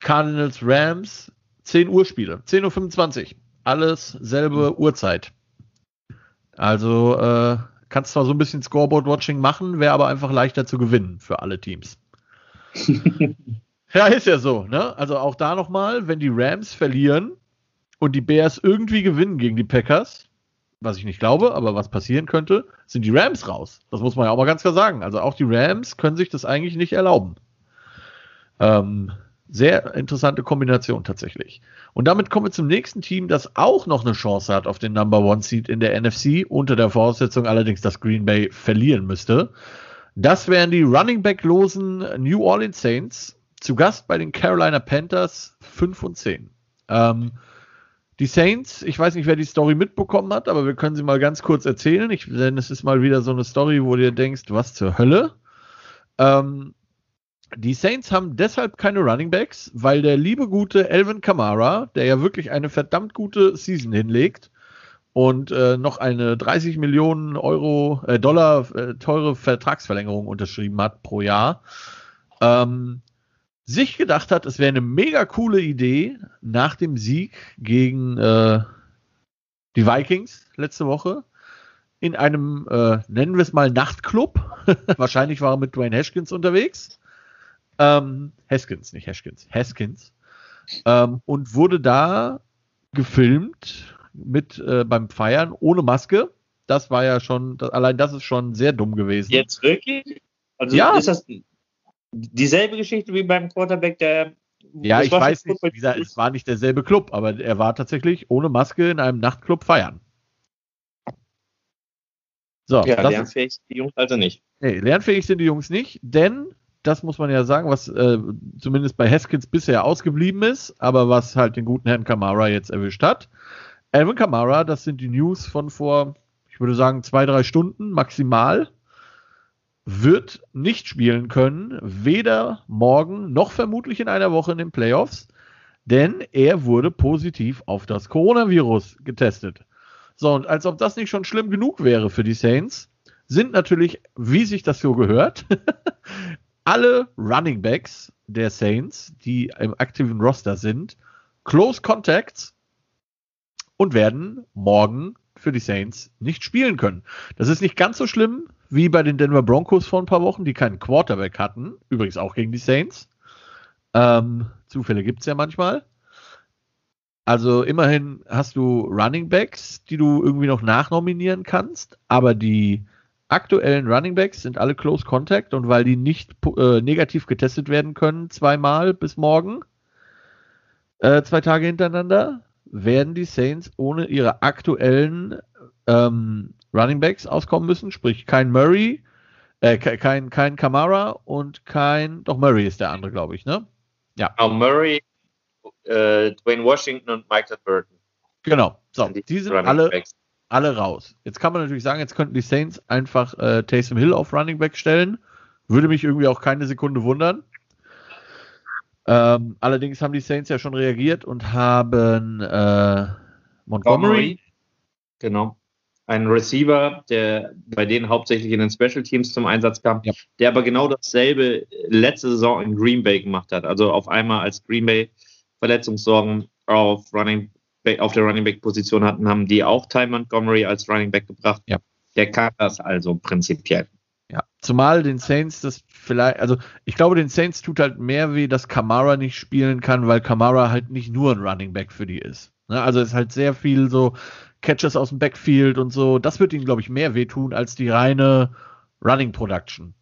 Cardinals Rams, 10 Uhr Spiele, 10.25 Uhr. Alles selbe. Uhrzeit. Also äh, kannst zwar so ein bisschen Scoreboard-Watching machen, wäre aber einfach leichter zu gewinnen für alle Teams. [laughs] ja, ist ja so, ne? Also auch da nochmal, wenn die Rams verlieren und die Bears irgendwie gewinnen gegen die Packers, was ich nicht glaube, aber was passieren könnte, sind die Rams raus. Das muss man ja auch mal ganz klar sagen. Also auch die Rams können sich das eigentlich nicht erlauben. Ähm, sehr interessante Kombination tatsächlich. Und damit kommen wir zum nächsten Team, das auch noch eine Chance hat auf den Number One Seed in der NFC, unter der Voraussetzung allerdings, dass Green Bay verlieren müsste. Das wären die Running Back losen New Orleans Saints, zu Gast bei den Carolina Panthers 5 und 10. Ähm, die Saints, ich weiß nicht, wer die Story mitbekommen hat, aber wir können sie mal ganz kurz erzählen. Ich, denn es ist mal wieder so eine Story, wo du dir denkst, was zur Hölle. Ähm, die Saints haben deshalb keine Running Backs, weil der liebe gute Elvin Kamara, der ja wirklich eine verdammt gute Season hinlegt und äh, noch eine 30 Millionen Euro, äh, Dollar äh, teure Vertragsverlängerung unterschrieben hat pro Jahr, ähm, sich gedacht hat, es wäre eine mega coole Idee, nach dem Sieg gegen äh, die Vikings letzte Woche in einem, äh, nennen wir es mal, Nachtclub. [laughs] Wahrscheinlich war er mit Dwayne Haskins unterwegs. Ähm, Haskins, nicht Haskins, Haskins. Ähm, und wurde da gefilmt mit äh, beim Feiern ohne Maske. Das war ja schon, das, allein das ist schon sehr dumm gewesen. Jetzt wirklich? Also ja. ist das dieselbe Geschichte wie beim Quarterback, der. Ja, ich weiß nicht, wie gesagt, es war nicht derselbe Club, aber er war tatsächlich ohne Maske in einem Nachtclub feiern. So, ja, lernfähig sind die Jungs also nicht. Nee, lernfähig sind die Jungs nicht, denn das muss man ja sagen, was äh, zumindest bei Haskins bisher ausgeblieben ist, aber was halt den guten Herrn Kamara jetzt erwischt hat. Alvin Kamara, das sind die News von vor, ich würde sagen, zwei, drei Stunden maximal wird nicht spielen können, weder morgen noch vermutlich in einer Woche in den Playoffs, denn er wurde positiv auf das Coronavirus getestet. So, und als ob das nicht schon schlimm genug wäre für die Saints, sind natürlich, wie sich das so gehört, [laughs] alle Running Backs der Saints, die im aktiven Roster sind, Close Contacts und werden morgen für die Saints nicht spielen können. Das ist nicht ganz so schlimm wie bei den Denver Broncos vor ein paar Wochen, die keinen Quarterback hatten. Übrigens auch gegen die Saints. Ähm, Zufälle gibt es ja manchmal. Also immerhin hast du Running Backs, die du irgendwie noch nachnominieren kannst, aber die aktuellen Running Backs sind alle Close Contact und weil die nicht äh, negativ getestet werden können, zweimal bis morgen, äh, zwei Tage hintereinander, werden die Saints ohne ihre aktuellen ähm, Running Backs auskommen müssen, sprich kein Murray, äh, kein, kein Kamara und kein, doch Murray ist der andere, glaube ich, ne? Ja. Genau, Murray, äh, Dwayne Washington und Michael Burton. Genau, so, die, die sind alle, alle raus. Jetzt kann man natürlich sagen, jetzt könnten die Saints einfach äh, Taysom Hill auf Running Back stellen. Würde mich irgendwie auch keine Sekunde wundern. Ähm, allerdings haben die Saints ja schon reagiert und haben äh, Montgomery. Genau ein Receiver, der bei denen hauptsächlich in den Special Teams zum Einsatz kam, ja. der aber genau dasselbe letzte Saison in Green Bay gemacht hat. Also auf einmal als Green Bay Verletzungssorgen auf Running Back, auf der Running Back Position hatten, haben die auch Ty Montgomery als Running Back gebracht. Ja. Der kann das also prinzipiell. Ja, zumal den Saints das vielleicht, also ich glaube, den Saints tut halt mehr weh, dass Kamara nicht spielen kann, weil Kamara halt nicht nur ein Running Back für die ist. Ne? Also es ist halt sehr viel so, Catches aus dem Backfield und so. Das wird ihnen, glaube ich, mehr wehtun als die reine Running Production.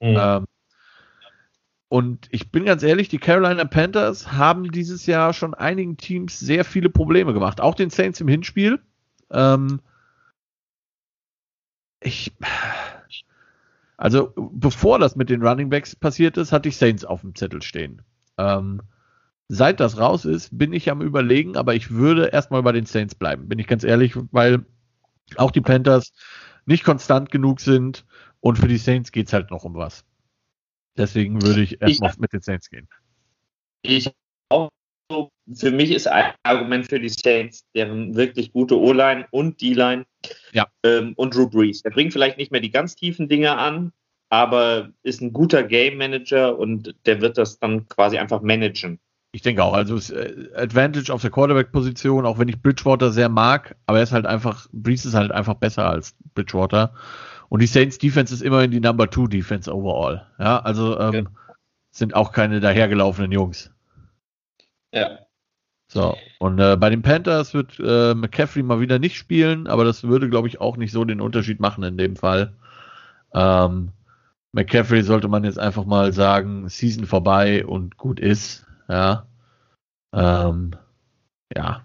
Mhm. Ähm, und ich bin ganz ehrlich, die Carolina Panthers haben dieses Jahr schon einigen Teams sehr viele Probleme gemacht. Auch den Saints im Hinspiel. Ähm, ich, also bevor das mit den Running Backs passiert ist, hatte ich Saints auf dem Zettel stehen. Ähm, seit das raus ist, bin ich am überlegen, aber ich würde erstmal bei den Saints bleiben, bin ich ganz ehrlich, weil auch die Panthers nicht konstant genug sind und für die Saints geht es halt noch um was. Deswegen würde ich erstmal mit den Saints gehen. Ich auch für mich ist ein Argument für die Saints, deren wirklich gute O-Line und D-Line ja. ähm, und Drew Brees. Er bringt vielleicht nicht mehr die ganz tiefen Dinge an, aber ist ein guter Game Manager und der wird das dann quasi einfach managen. Ich denke auch, also äh, Advantage auf der Quarterback-Position, auch wenn ich Bridgewater sehr mag, aber er ist halt einfach, Brees ist halt einfach besser als Bridgewater. Und die Saints Defense ist immerhin die Number Two Defense overall. Ja, also ähm, ja. sind auch keine dahergelaufenen Jungs. Ja. So, und äh, bei den Panthers wird äh, McCaffrey mal wieder nicht spielen, aber das würde, glaube ich, auch nicht so den Unterschied machen in dem Fall. Ähm, McCaffrey sollte man jetzt einfach mal sagen, Season vorbei und gut ist. Ja. Ähm, ja.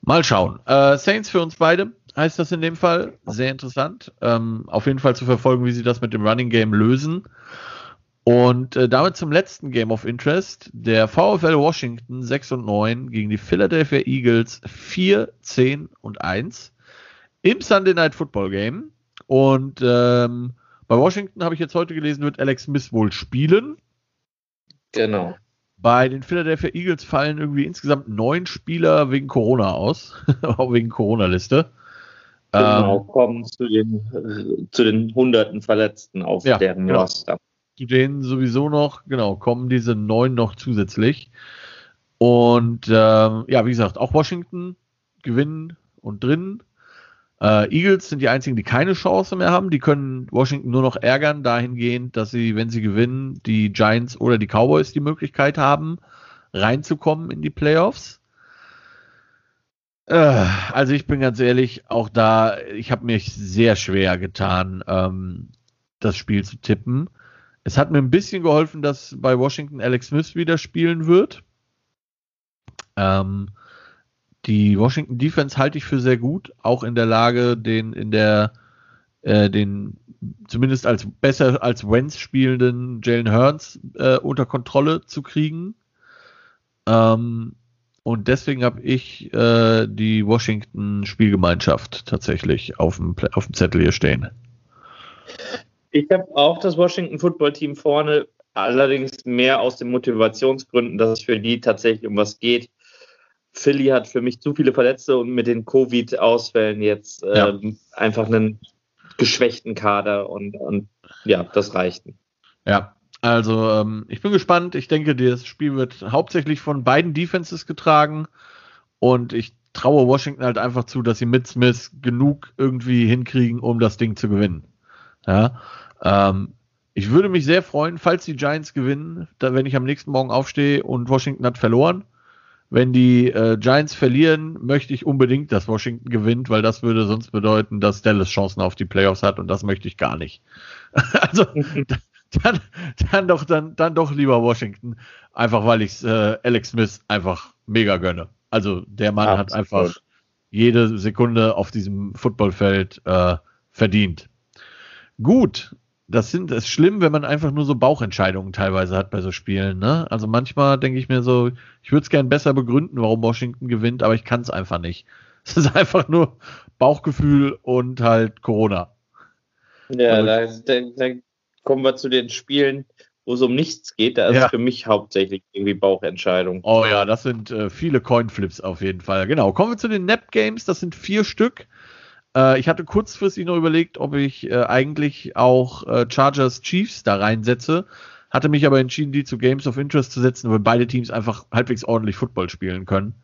Mal schauen. Äh, Saints für uns beide heißt das in dem Fall. Sehr interessant. Ähm, auf jeden Fall zu verfolgen, wie sie das mit dem Running Game lösen. Und äh, damit zum letzten Game of Interest. Der VfL Washington 6 und 9 gegen die Philadelphia Eagles 4, 10 und 1 im Sunday Night Football Game. Und ähm, bei Washington habe ich jetzt heute gelesen, wird Alex Smith wohl spielen. Genau. Bei den Philadelphia Eagles fallen irgendwie insgesamt neun Spieler wegen Corona aus, [laughs] auch wegen Corona-Liste. Genau, ähm, kommen zu den, zu den hunderten Verletzten auf ja, deren genau. Roster. Zu denen sowieso noch, genau, kommen diese neun noch zusätzlich. Und ähm, ja, wie gesagt, auch Washington gewinnen und drin. Äh, Eagles sind die einzigen, die keine Chance mehr haben. Die können Washington nur noch ärgern, dahingehend, dass sie, wenn sie gewinnen, die Giants oder die Cowboys die Möglichkeit haben, reinzukommen in die Playoffs. Äh, also ich bin ganz ehrlich, auch da, ich habe mich sehr schwer getan, ähm, das Spiel zu tippen. Es hat mir ein bisschen geholfen, dass bei Washington Alex Smith wieder spielen wird. Ähm, die Washington Defense halte ich für sehr gut, auch in der Lage, den in der äh, den zumindest als besser als Wentz spielenden Jalen Hurts äh, unter Kontrolle zu kriegen. Ähm, und deswegen habe ich äh, die Washington Spielgemeinschaft tatsächlich auf dem, auf dem Zettel hier stehen. Ich habe auch das Washington Football Team vorne, allerdings mehr aus den Motivationsgründen, dass es für die tatsächlich um was geht. Philly hat für mich zu viele Verletzte und mit den Covid-Ausfällen jetzt ja. ähm, einfach einen geschwächten Kader und, und ja, das reicht. Ja, also ähm, ich bin gespannt. Ich denke, das Spiel wird hauptsächlich von beiden Defenses getragen und ich traue Washington halt einfach zu, dass sie mit Smith genug irgendwie hinkriegen, um das Ding zu gewinnen. Ja, ähm, ich würde mich sehr freuen, falls die Giants gewinnen, da, wenn ich am nächsten Morgen aufstehe und Washington hat verloren. Wenn die äh, Giants verlieren, möchte ich unbedingt, dass Washington gewinnt, weil das würde sonst bedeuten, dass Dallas Chancen auf die Playoffs hat und das möchte ich gar nicht. [laughs] also dann, dann doch, dann, dann doch lieber Washington. Einfach weil ich äh, Alex Smith einfach mega gönne. Also der Mann Absolut. hat einfach jede Sekunde auf diesem Footballfeld äh, verdient. Gut, das sind es schlimm, wenn man einfach nur so Bauchentscheidungen teilweise hat bei so Spielen. Ne? Also manchmal denke ich mir so, ich würde es gern besser begründen, warum Washington gewinnt, aber ich kann es einfach nicht. [laughs] Es ist einfach nur Bauchgefühl und halt Corona. Ja, also, da, da, kommen wir zu den Spielen, wo es um nichts geht. Da ist ja. für mich hauptsächlich irgendwie Bauchentscheidung. Oh ja, das sind äh, viele Coinflips auf jeden Fall. Genau. Kommen wir zu den Nap Games. Das sind vier Stück. Äh, ich hatte kurzfristig noch überlegt, ob ich äh, eigentlich auch äh, Chargers Chiefs da reinsetze. Hatte mich aber entschieden, die zu Games of Interest zu setzen, weil beide Teams einfach halbwegs ordentlich Football spielen können.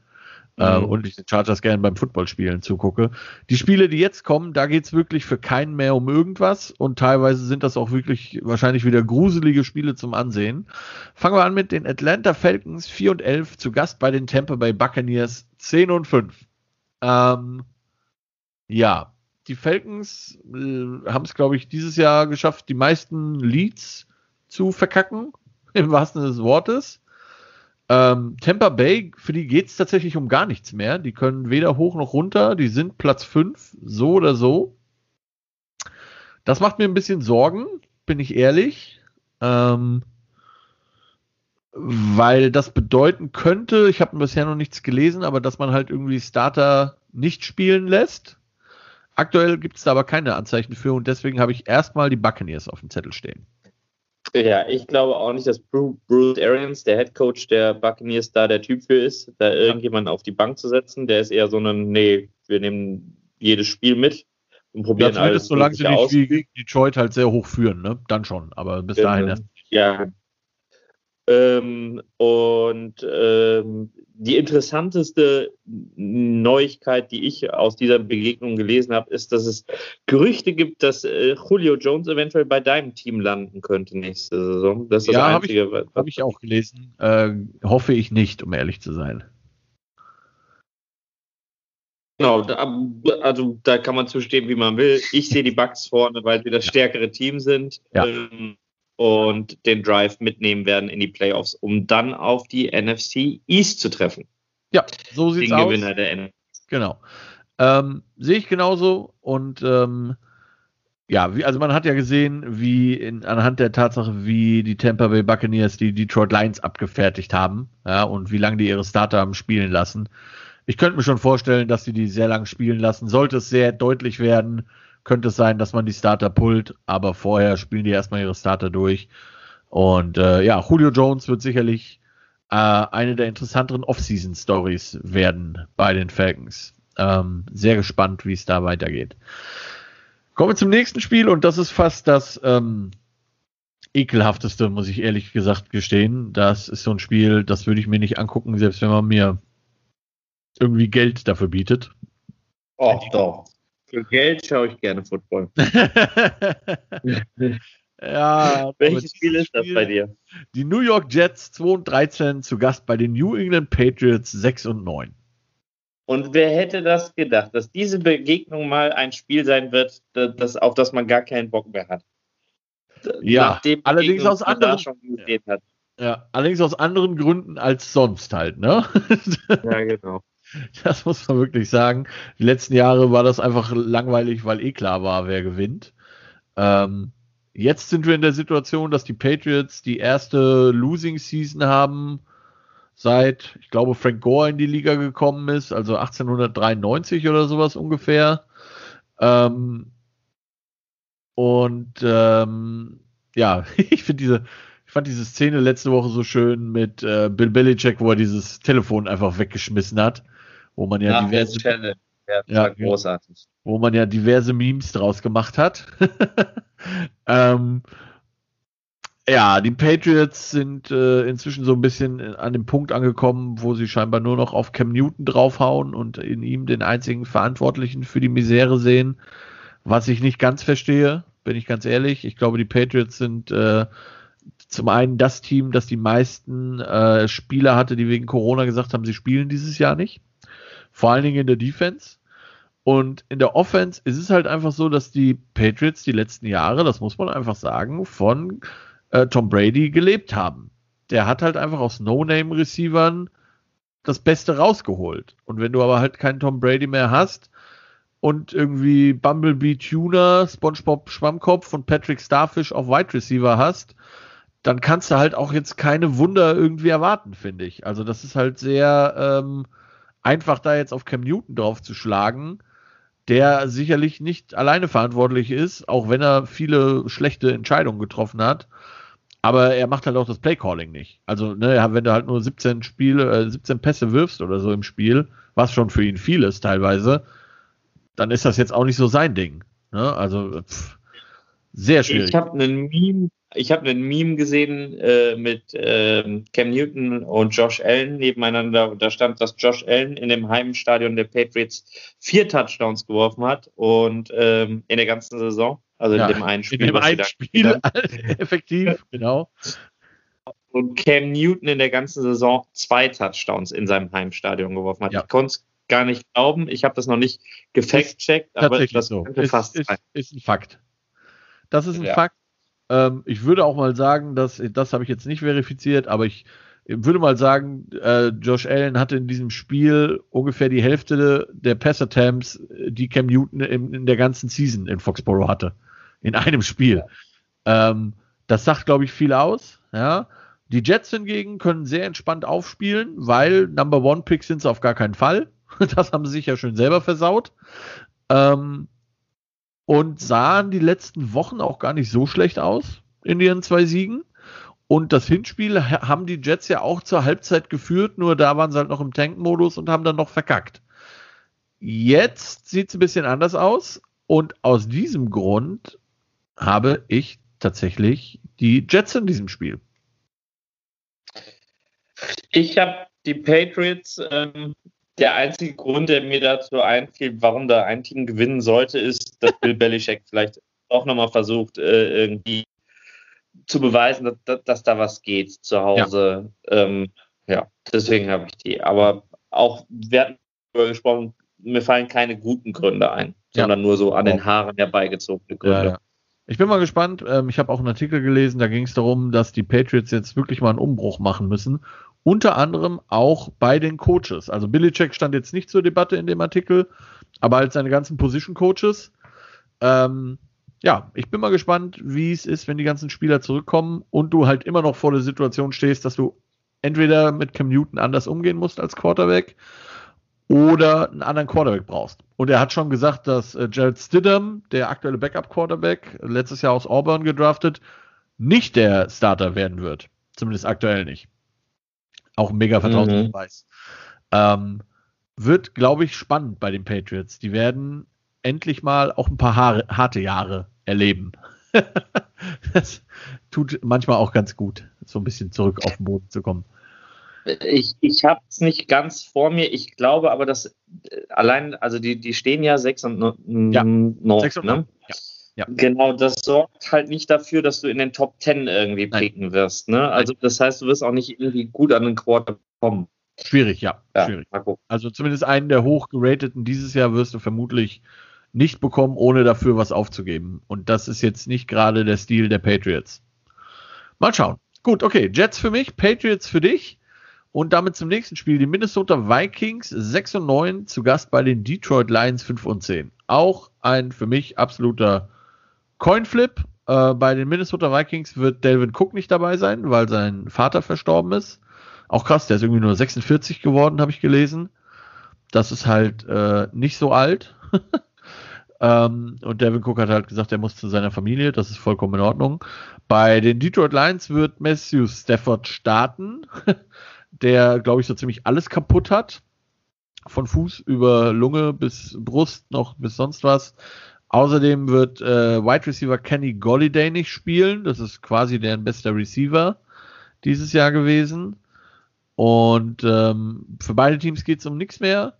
Äh, mhm. und ich den Chargers gerne beim Footballspielen zugucke. Die Spiele, die jetzt kommen, da geht's wirklich für keinen mehr um irgendwas und teilweise sind das auch wirklich wahrscheinlich wieder gruselige Spiele zum Ansehen. Fangen wir an mit den Atlanta Falcons 4 und 11 zu Gast bei den Tampa Bay Buccaneers 10 und 5. Ähm, ja, die Falcons äh, haben es, glaube ich, dieses Jahr geschafft, die meisten Leads zu verkacken, [laughs] im wahrsten Sinne des Wortes. Ähm, Tampa Bay, für die geht es tatsächlich um gar nichts mehr. Die können weder hoch noch runter. Die sind Platz 5, so oder so. Das macht mir ein bisschen Sorgen, bin ich ehrlich. Ähm, weil das bedeuten könnte, ich habe bisher noch nichts gelesen, aber dass man halt irgendwie Starter nicht spielen lässt. Aktuell gibt es da aber keine Anzeichen für und deswegen habe ich erstmal die Buccaneers auf dem Zettel stehen. Ja, ich glaube auch nicht, dass Bruce Arians, der Head Coach der Buccaneers, da der Typ für ist, da irgendjemanden auf die Bank zu setzen. Der ist eher so ein, nee, wir nehmen jedes Spiel mit und probieren ja, alles. Solange sie nicht wie Detroit halt sehr hoch führen, ne? Dann schon. Aber bis dahin erst. Ja. Ähm, und ähm, die interessanteste Neuigkeit, die ich aus dieser Begegnung gelesen habe, ist, dass es Gerüchte gibt, dass äh, Julio Jones eventuell bei deinem Team landen könnte nächste Saison. Das ist ja, das Einzige. Habe ich, hab ich, auch gelesen. Äh, hoffe ich nicht, um ehrlich zu sein. Genau, also da kann man zustehen, wie man will. Ich sehe die Bugs vorne, weil sie das stärkere Team sind. Ja. Ähm, und den Drive mitnehmen werden in die Playoffs, um dann auf die NFC East zu treffen. Ja, so sieht es aus. Gewinner der NFC. Genau. Ähm, Sehe ich genauso und ähm, ja, wie, also man hat ja gesehen, wie in, anhand der Tatsache, wie die Tampa Bay Buccaneers die Detroit Lions abgefertigt haben, ja, und wie lange die ihre Starter haben spielen lassen. Ich könnte mir schon vorstellen, dass sie die sehr lang spielen lassen. Sollte es sehr deutlich werden, könnte es sein, dass man die Starter pullt, aber vorher spielen die erstmal ihre Starter durch. Und äh, ja, Julio Jones wird sicherlich äh, eine der interessanteren Off-Season-Stories werden bei den Falcons. Ähm, sehr gespannt, wie es da weitergeht. Kommen wir zum nächsten Spiel und das ist fast das ähm, ekelhafteste, muss ich ehrlich gesagt gestehen. Das ist so ein Spiel, das würde ich mir nicht angucken, selbst wenn man mir irgendwie Geld dafür bietet. Och, doch. Für Geld schaue ich gerne Football. [laughs] ja. Welches Spiel ist das bei dir? Die New York Jets 2 und 13 zu Gast bei den New England Patriots 6 und 9. Und wer hätte das gedacht, dass diese Begegnung mal ein Spiel sein wird, das, auf das man gar keinen Bock mehr hat? Ja, allerdings aus anderen, ja, allerdings aus anderen Gründen als sonst halt, ne? ja, genau. [laughs] Das muss man wirklich sagen. Die letzten Jahre war das einfach langweilig, weil eh klar war, wer gewinnt. Ähm, jetzt sind wir in der Situation, dass die Patriots die erste Losing Season haben, seit, ich glaube, Frank Gore in die Liga gekommen ist, also 1893 oder sowas ungefähr. Ähm, und ähm, ja, [laughs] ich finde diese, ich fand diese Szene letzte Woche so schön mit äh, Bill Belichick, wo er dieses Telefon einfach weggeschmissen hat wo man ja Nach diverse Challenge. Ja, ja, großartig. Wo man ja diverse Memes draus gemacht hat. [laughs] ähm, ja, die Patriots sind äh, inzwischen so ein bisschen an dem Punkt angekommen, wo sie scheinbar nur noch auf Cam Newton draufhauen und in ihm den einzigen Verantwortlichen für die Misere sehen. Was ich nicht ganz verstehe, bin ich ganz ehrlich. Ich glaube, die Patriots sind äh, zum einen das Team, das die meisten äh, Spieler hatte, die wegen Corona gesagt haben, sie spielen dieses Jahr nicht. Vor allen Dingen in der Defense. Und in der Offense ist es halt einfach so, dass die Patriots die letzten Jahre, das muss man einfach sagen, von äh, Tom Brady gelebt haben. Der hat halt einfach aus No-Name-Receivern das Beste rausgeholt. Und wenn du aber halt keinen Tom Brady mehr hast und irgendwie Bumblebee Tuner, SpongeBob Schwammkopf und Patrick Starfish auf Wide Receiver hast, dann kannst du halt auch jetzt keine Wunder irgendwie erwarten, finde ich. Also das ist halt sehr ähm, einfach da jetzt auf Cam Newton drauf zu schlagen, der sicherlich nicht alleine verantwortlich ist, auch wenn er viele schlechte Entscheidungen getroffen hat. Aber er macht halt auch das Playcalling nicht. Also, ne, wenn du halt nur 17 Spiele, äh, 17 Pässe wirfst oder so im Spiel, was schon für ihn viel ist teilweise, dann ist das jetzt auch nicht so sein Ding. Ne? Also, pff, sehr schwierig. Ich habe einen Meme ich habe einen Meme gesehen äh, mit äh, Cam Newton und Josh Allen nebeneinander. Da stand, dass Josh Allen in dem Heimstadion der Patriots vier Touchdowns geworfen hat und ähm, in der ganzen Saison, also ja, in dem einen Spiel. In dem einen Spiel, [laughs] effektiv, genau. Und Cam Newton in der ganzen Saison zwei Touchdowns in seinem Heimstadion geworfen hat. Ja. Ich konnte gar nicht glauben. Ich habe das noch nicht gefact-checkt, aber das so. könnte ist, fast ist, sein. Ist ein Fakt. Das ist ein ja. Fakt. Ähm, ich würde auch mal sagen, dass das habe ich jetzt nicht verifiziert, aber ich würde mal sagen, äh, Josh Allen hatte in diesem Spiel ungefähr die Hälfte der Pass-Attempts, die Cam Newton in, in, der ganzen Season in Foxborough hatte. In einem Spiel. Ähm, das sagt, glaube ich, viel aus. Ja. Die Jets hingegen können sehr entspannt aufspielen, weil Number One Picks sind sie auf gar keinen Fall. [laughs] Das haben sie sich ja schon selber versaut. Ähm, und sahen die letzten Wochen auch gar nicht so schlecht aus in ihren zwei Siegen. Und das Hinspiel haben die Jets ja auch zur Halbzeit geführt, nur da waren sie halt noch im Tankmodus und haben dann noch verkackt. Jetzt sieht es ein bisschen anders aus und aus diesem Grund habe ich tatsächlich die Jets in diesem Spiel. Ich habe die Patriots. Ähm, der einzige Grund, der mir dazu einfiel, warum da ein Team gewinnen sollte, ist, dass Bill [laughs] Belichick vielleicht auch nochmal versucht, äh, irgendwie zu beweisen, dass, dass, dass, da was geht zu Hause. Ja, ähm, ja deswegen habe ich die. Aber auch, wir hatten darüber gesprochen, mir fallen keine guten Gründe ein, ja. sondern nur so an den Haaren herbeigezogene Gründe. Ja, ich bin mal gespannt. Ähm, ich habe auch einen Artikel gelesen, da ging es darum, dass die Patriots jetzt wirklich mal einen Umbruch machen müssen. Unter anderem auch bei den Coaches. Also Billycheck stand jetzt nicht zur Debatte in dem Artikel, aber als seine ganzen Position Coaches. Ähm, ja, ich bin mal gespannt, wie es ist, wenn die ganzen Spieler zurückkommen und du halt immer noch vor der Situation stehst, dass du entweder mit Cam Newton anders umgehen musst als Quarterback oder einen anderen Quarterback brauchst. Und er hat schon gesagt, dass äh, Jared Stidham, der aktuelle Backup-Quarterback, letztes Jahr aus Auburn gedraftet, nicht der Starter werden wird. Zumindest aktuell nicht. Auch ein mega Vertrauensbeweis. Mhm. Ähm, wird, glaube ich, spannend bei den Patriots. Die werden endlich mal auch ein paar Haare, harte Jahre erleben. [laughs] das tut manchmal auch ganz gut, so ein bisschen zurück auf den Boden zu kommen. Ich, ich habe es nicht ganz vor mir. Ich glaube aber, dass äh, allein, also die, die stehen ja 6 und 9. Ja, 9, 6 und 9. Ne? Ja. Ja. Genau, das sorgt halt nicht dafür, dass du in den Top 10 irgendwie picken wirst. Ne? Also das heißt, du wirst auch nicht irgendwie gut an den Quarter kommen. Schwierig, ja. ja schwierig. Also zumindest einen der hochgerateten dieses Jahr wirst du vermutlich nicht bekommen, ohne dafür was aufzugeben. Und das ist jetzt nicht gerade der Stil der Patriots. Mal schauen. Gut, okay. Jets für mich, Patriots für dich. Und damit zum nächsten Spiel. Die Minnesota Vikings 6 und 9 zu Gast bei den Detroit Lions 5 und 10. Auch ein für mich absoluter Coinflip. Äh, bei den Minnesota Vikings wird Delvin Cook nicht dabei sein, weil sein Vater verstorben ist. Auch krass, der ist irgendwie nur 46 geworden, habe ich gelesen. Das ist halt äh, nicht so alt. [laughs] ähm, und Devin Cook hat halt gesagt, er muss zu seiner Familie. Das ist vollkommen in Ordnung. Bei den Detroit Lions wird Matthew Stafford starten. [laughs] der, glaube ich, so ziemlich alles kaputt hat. Von Fuß über Lunge bis Brust noch bis sonst was. Außerdem wird äh, Wide Receiver Kenny Golliday nicht spielen. Das ist quasi deren bester Receiver dieses Jahr gewesen. Und ähm, für beide Teams geht es um nichts mehr.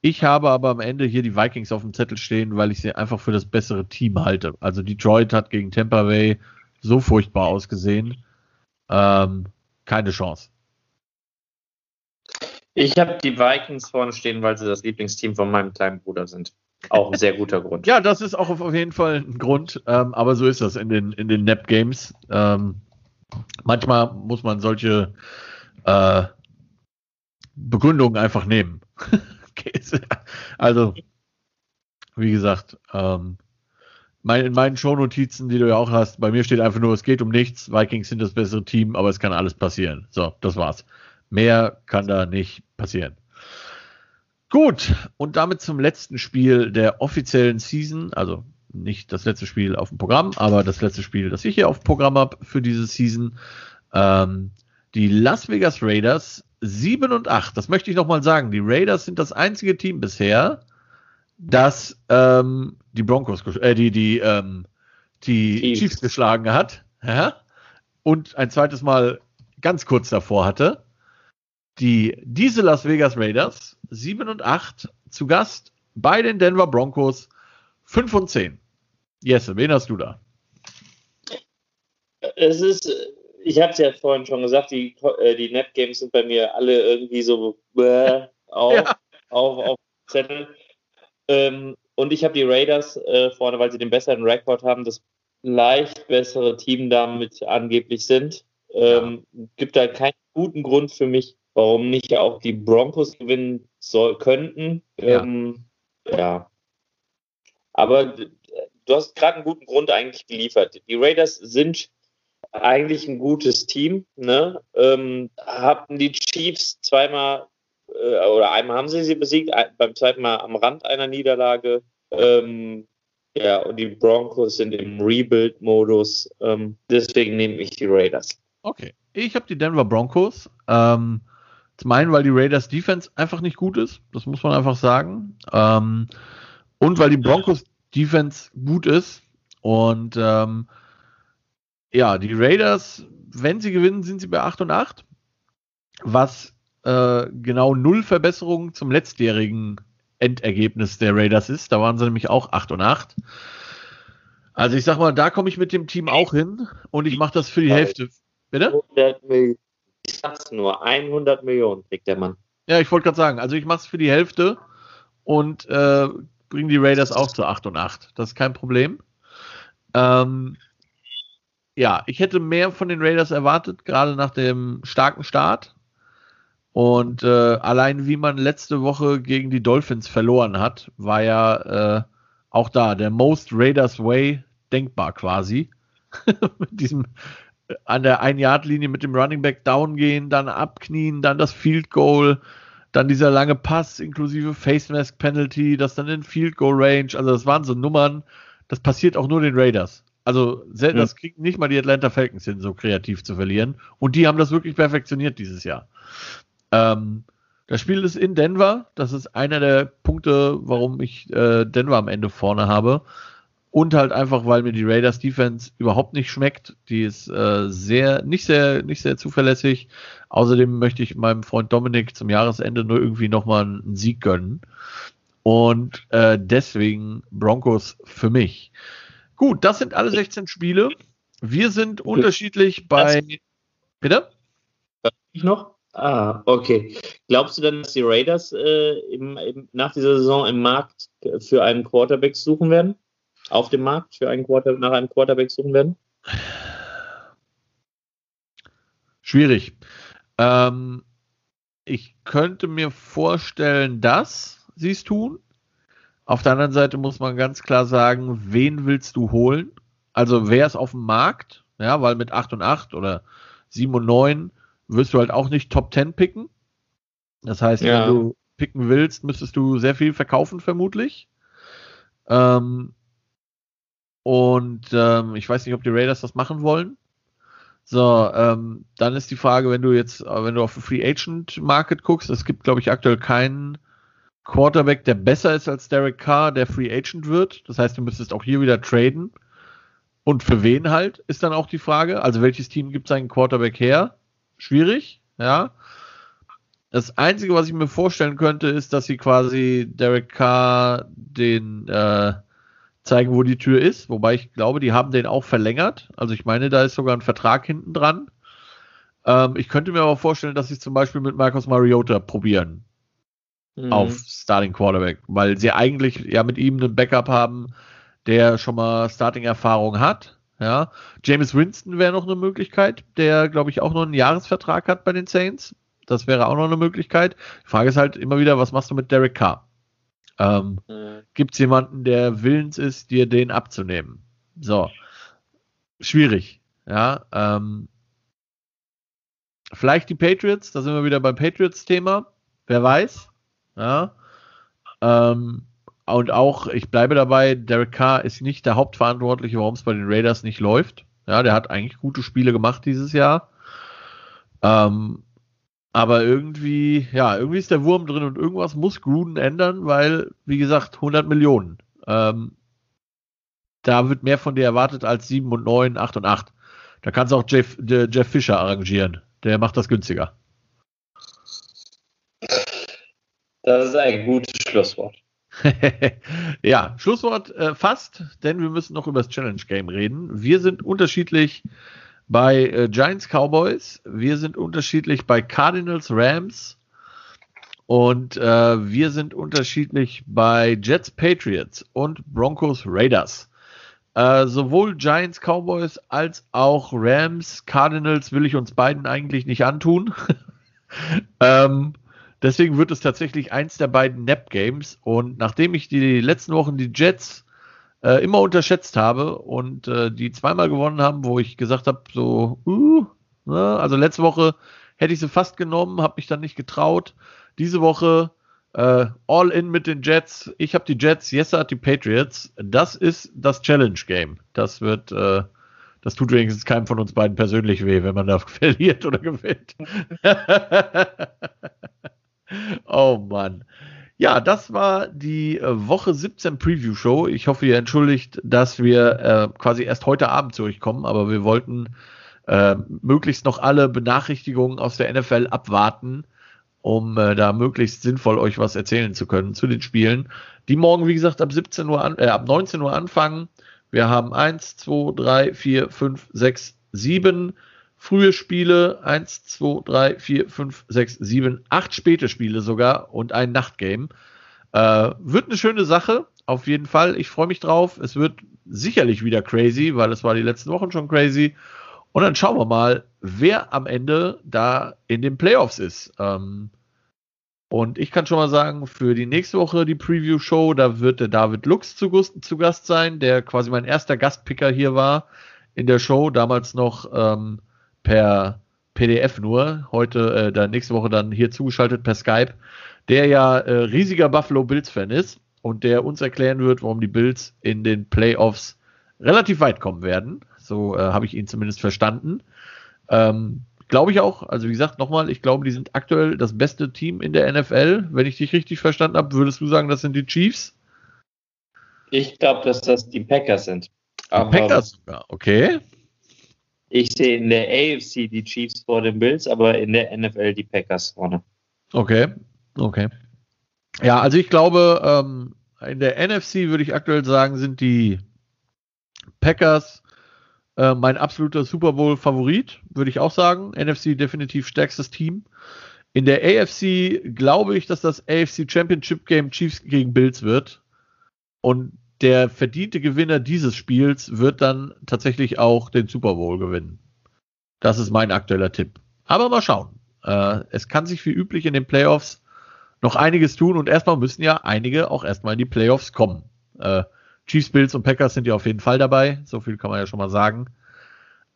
Ich habe aber am Ende hier die Vikings auf dem Zettel stehen, weil ich sie einfach für das bessere Team halte. Also Detroit hat gegen Tampa Bay so furchtbar ausgesehen. Ähm, keine Chance. Ich habe die Vikings vorne stehen, weil sie das Lieblingsteam von meinem kleinen Bruder sind. Auch ein sehr guter Grund. ja, das ist auch auf jeden Fall ein Grund, ähm, aber so ist das in den, in den Nap-Games. Ähm, manchmal muss man solche äh, Begründungen einfach nehmen. [laughs] also, wie gesagt, ähm, mein, in meinen Shownotizen, die du ja auch hast, bei mir steht einfach nur, es geht um nichts, Vikings sind das bessere Team, aber es kann alles passieren. So, das war's. Mehr kann da nicht passieren. Gut, und damit zum letzten Spiel der offiziellen Season, also nicht das letzte Spiel auf dem Programm, aber das letzte Spiel, das ich hier auf dem Programm habe für diese Season. Ähm, die Las Vegas Raiders 7 und 8. Das möchte ich nochmal sagen. Die Raiders sind das einzige Team bisher, das ähm, die Broncos, äh, die, die, ähm, die Chiefs. Chiefs geschlagen hat. Ja? Und ein zweites Mal ganz kurz davor hatte die, diese Las Vegas Raiders 7 und 8 zu Gast bei den Denver Broncos 5 und 10. Jesse, wen hast du da? Es ist, ich habe es ja vorhin schon gesagt, die, äh, die Net Games sind bei mir alle irgendwie so äh, [laughs] auf, ja. auf, auf Zettel. Ähm, und ich habe die Raiders äh, vorne, weil sie den besseren Rekord haben, das leicht bessere Team damit angeblich sind. Ähm. Gibt da keinen guten Grund für mich, warum nicht auch die Broncos gewinnen soll, könnten. Ja. Ähm, ja. Aber du hast gerade einen guten Grund eigentlich geliefert. Die Raiders sind eigentlich ein gutes Team. Ne? Ähm, hatten die Chiefs zweimal äh, oder einmal haben sie sie besiegt, beim zweiten Mal am Rand einer Niederlage. Ähm, ja, und die Broncos sind im Rebuild-Modus. Ähm, deswegen nehme ich die Raiders. Okay, ich habe die Denver Broncos. Ähm, zum einen, weil die Raiders Defense einfach nicht gut ist, das muss man einfach sagen. Ähm, und weil die Broncos Defense gut ist. Und ähm, ja, die Raiders, wenn sie gewinnen, sind sie bei 8 und 8. Was äh, genau null Verbesserung zum letztjährigen Endergebnis der Raiders ist. Da waren sie nämlich auch 8 und 8. Also ich sag mal, da komme ich mit dem Team auch hin und ich mache das für die Hälfte. Bitte? Ich sag's nur, 100 Millionen kriegt der Mann. Ja, ich wollte gerade sagen, also ich mache es für die Hälfte und äh, bringe die Raiders auch zu 8 und 8. Das ist kein Problem. Ähm, ja, ich hätte mehr von den Raiders erwartet, gerade nach dem starken Start. Und äh, allein wie man letzte Woche gegen die Dolphins verloren hat, war ja äh, auch da der Most Raiders Way denkbar quasi. [laughs] mit diesem an der Ein-Yard-Linie mit dem Running Back down gehen, dann abknien, dann das Field Goal, dann dieser lange Pass inklusive Face Mask Penalty, das dann in Field Goal Range. Also das waren so Nummern, das passiert auch nur den Raiders. Also das ja. kriegen nicht mal die Atlanta Falcons hin, so kreativ zu verlieren. Und die haben das wirklich perfektioniert dieses Jahr. Ähm, das Spiel ist in Denver. Das ist einer der Punkte, warum ich äh, Denver am Ende vorne habe. Und halt einfach, weil mir die Raiders Defense überhaupt nicht schmeckt. Die ist äh, sehr, nicht sehr, nicht sehr zuverlässig. Außerdem möchte ich meinem Freund Dominik zum Jahresende nur irgendwie nochmal einen Sieg gönnen. Und äh, deswegen Broncos für mich. Gut, das sind alle 16 Spiele. Wir sind unterschiedlich bei. Bitte? Ich noch? Ah, okay. Glaubst du dann, dass die Raiders äh, im, im, nach dieser Saison im Markt für einen Quarterback suchen werden? Auf dem Markt für einen Quarter, nach einem Quarterback suchen werden? Schwierig. Ähm, ich könnte mir vorstellen, dass sie es tun. Auf der anderen Seite muss man ganz klar sagen, wen willst du holen? Also wer ist auf dem Markt? Ja, weil mit 8 und 8 oder 7 und 9 wirst du halt auch nicht Top 10 picken. Das heißt, ja. wenn du picken willst, müsstest du sehr viel verkaufen, vermutlich. Ähm, und ähm, ich weiß nicht, ob die Raiders das machen wollen. So, ähm, dann ist die Frage, wenn du jetzt, äh, wenn du auf den Free Agent Market guckst, es gibt, glaube ich, aktuell keinen Quarterback, der besser ist als Derek Carr, der Free Agent wird. Das heißt, du müsstest auch hier wieder traden. Und für wen halt, ist dann auch die Frage. Also welches Team gibt seinen Quarterback her? schwierig, ja. Das Einzige, was ich mir vorstellen könnte, ist, dass sie quasi Derek Carr den äh, zeigen, wo die Tür ist. Wobei ich glaube, die haben den auch verlängert. Also ich meine, da ist sogar ein Vertrag hinten dran. Ähm, ich könnte mir aber vorstellen, dass sie zum Beispiel mit Marcus Mariota probieren. Mhm. Auf Starting Quarterback. Weil sie eigentlich ja mit ihm einen Backup haben, der schon mal Starting-Erfahrung hat. Ja, James Winston wäre noch eine Möglichkeit, der, glaube ich, auch noch einen Jahresvertrag hat bei den Saints. Das wäre auch noch eine Möglichkeit. Die Frage ist halt immer wieder, was machst du mit Derek Carr? Ähm, mhm. Gibt es jemanden, der willens ist, dir den abzunehmen? So. Schwierig. Ja. Ähm, vielleicht die Patriots, da sind wir wieder beim Patriots-Thema. Wer weiß. Ja. Ähm, und auch, ich bleibe dabei, Derek Carr ist nicht der Hauptverantwortliche, warum es bei den Raiders nicht läuft. Ja, der hat eigentlich gute Spiele gemacht dieses Jahr. Ähm, aber irgendwie, ja, irgendwie ist der Wurm drin und irgendwas muss Gruden ändern, weil, wie gesagt, 100 Millionen. Ähm, da wird mehr von dir erwartet als 7 und 9, 8 und 8. Da kannst du auch Jeff, Jeff Fischer arrangieren. Der macht das günstiger. Das ist ein gutes Schlusswort. [laughs] ja, Schlusswort äh, fast, denn wir müssen noch über das Challenge Game reden. Wir sind unterschiedlich bei äh, Giants Cowboys, wir sind unterschiedlich bei Cardinals Rams Und äh, wir sind unterschiedlich bei Jets Patriots und Broncos Raiders. Äh, sowohl Giants Cowboys als auch Rams Cardinals will ich uns beiden eigentlich nicht antun. [laughs] ähm, deswegen wird es tatsächlich eins der beiden Nap Games. Und nachdem ich die letzten Wochen die Jets äh, immer unterschätzt habe und äh, die zweimal gewonnen haben, wo ich gesagt habe, so, uh, ne? also letzte Woche hätte ich sie fast genommen, habe mich dann nicht getraut. Diese Woche äh, all in mit den Jets. Ich habe die Jets, Jesse hat die Patriots. Das ist das Challenge Game. Das wird, äh, das tut wenigstens keinem von uns beiden persönlich weh, wenn man da [laughs] verliert oder gewinnt. [laughs] oh Mann. Ja, das war die äh, Woche 17 Preview Show. Ich hoffe, ihr entschuldigt, dass wir äh, quasi erst heute Abend zurückkommen, aber wir wollten äh, möglichst noch alle Benachrichtigungen aus der NFL abwarten um äh, da möglichst sinnvoll euch was erzählen zu können zu den Spielen, die morgen, wie gesagt, ab 17 Uhr an, äh, ab 19 Uhr anfangen. Wir haben 1, 2, 3, 4, 5, 6, 7 frühe Spiele, 1, 2, 3, 4, 5, 6, 7, 8 späte Spiele sogar und ein Nachtgame. Äh, wird eine schöne Sache, auf jeden Fall. Ich freue mich drauf. Es wird sicherlich wieder crazy, weil es war die letzten Wochen schon crazy. Und dann schauen wir mal, wer am Ende da in den Playoffs ist. Ähm, und ich kann schon mal sagen, für die nächste Woche die Preview-Show, da wird der David Lux zu, zu, Gast sein, der quasi mein erster Gastpicker hier war in der Show, damals noch ähm, per PDF nur, heute, äh, dann nächste Woche dann hier zugeschaltet per Skype, der ja äh, riesiger Buffalo Bills-Fan ist und der uns erklären wird, warum die Bills in den Playoffs relativ weit kommen werden. So äh, habe ich ihn zumindest verstanden. Ähm, glaube ich auch. Also wie gesagt, nochmal, ich glaube, die sind aktuell das beste Team in der NFL. Wenn ich dich richtig verstanden habe, würdest du sagen, das sind die Chiefs? Ich glaube, dass das die Packers sind. Die Packers sogar, okay. Ich sehe in der AFC die Chiefs vor den Bills, aber in der NFL die Packers vorne. Okay, okay. Ja, also ich glaube, ähm, in der NFC würde ich aktuell sagen, sind die Packers äh, mein absoluter Super Bowl-Favorit, würde ich auch sagen. NFC definitiv stärkstes Team. In der AFC glaube ich, dass das AFC Championship Game Chiefs gegen Bills wird. Und der verdiente Gewinner dieses Spiels wird dann tatsächlich auch den Super Bowl gewinnen. Das ist mein aktueller Tipp. Aber mal schauen. Äh, es kann sich wie üblich in den Playoffs noch einiges tun und erstmal müssen ja einige auch erstmal in die Playoffs kommen. Äh, Chiefs, Bills und Packers sind ja auf jeden Fall dabei. So viel kann man ja schon mal sagen.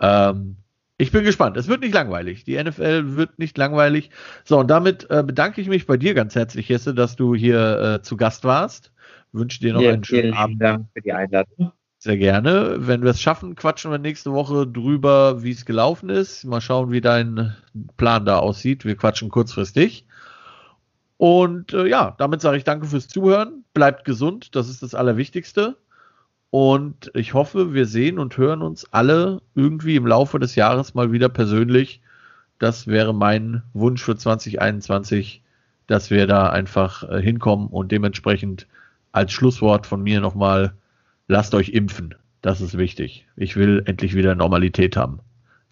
Ähm, ich bin gespannt. Es wird nicht langweilig. Die NFL wird nicht langweilig. So, und damit äh, bedanke ich mich bei dir ganz herzlich, Jesse, dass du hier äh, zu Gast warst. Wünsche dir noch ja, einen schönen Abend. Dank für die Einladung. Sehr gerne. Wenn wir es schaffen, quatschen wir nächste Woche drüber, wie es gelaufen ist. Mal schauen, wie dein Plan da aussieht. Wir quatschen kurzfristig. Und äh, ja, damit sage ich danke fürs Zuhören. Bleibt gesund, das ist das Allerwichtigste. Und ich hoffe, wir sehen und hören uns alle irgendwie im Laufe des Jahres mal wieder persönlich. Das wäre mein Wunsch für 2021, dass wir da einfach äh, hinkommen und dementsprechend als Schlusswort von mir nochmal, lasst euch impfen. Das ist wichtig. Ich will endlich wieder Normalität haben.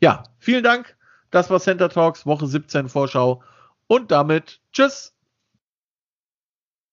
Ja, vielen Dank. Das war Center Talks, Woche 17 Vorschau. Und damit tschüss.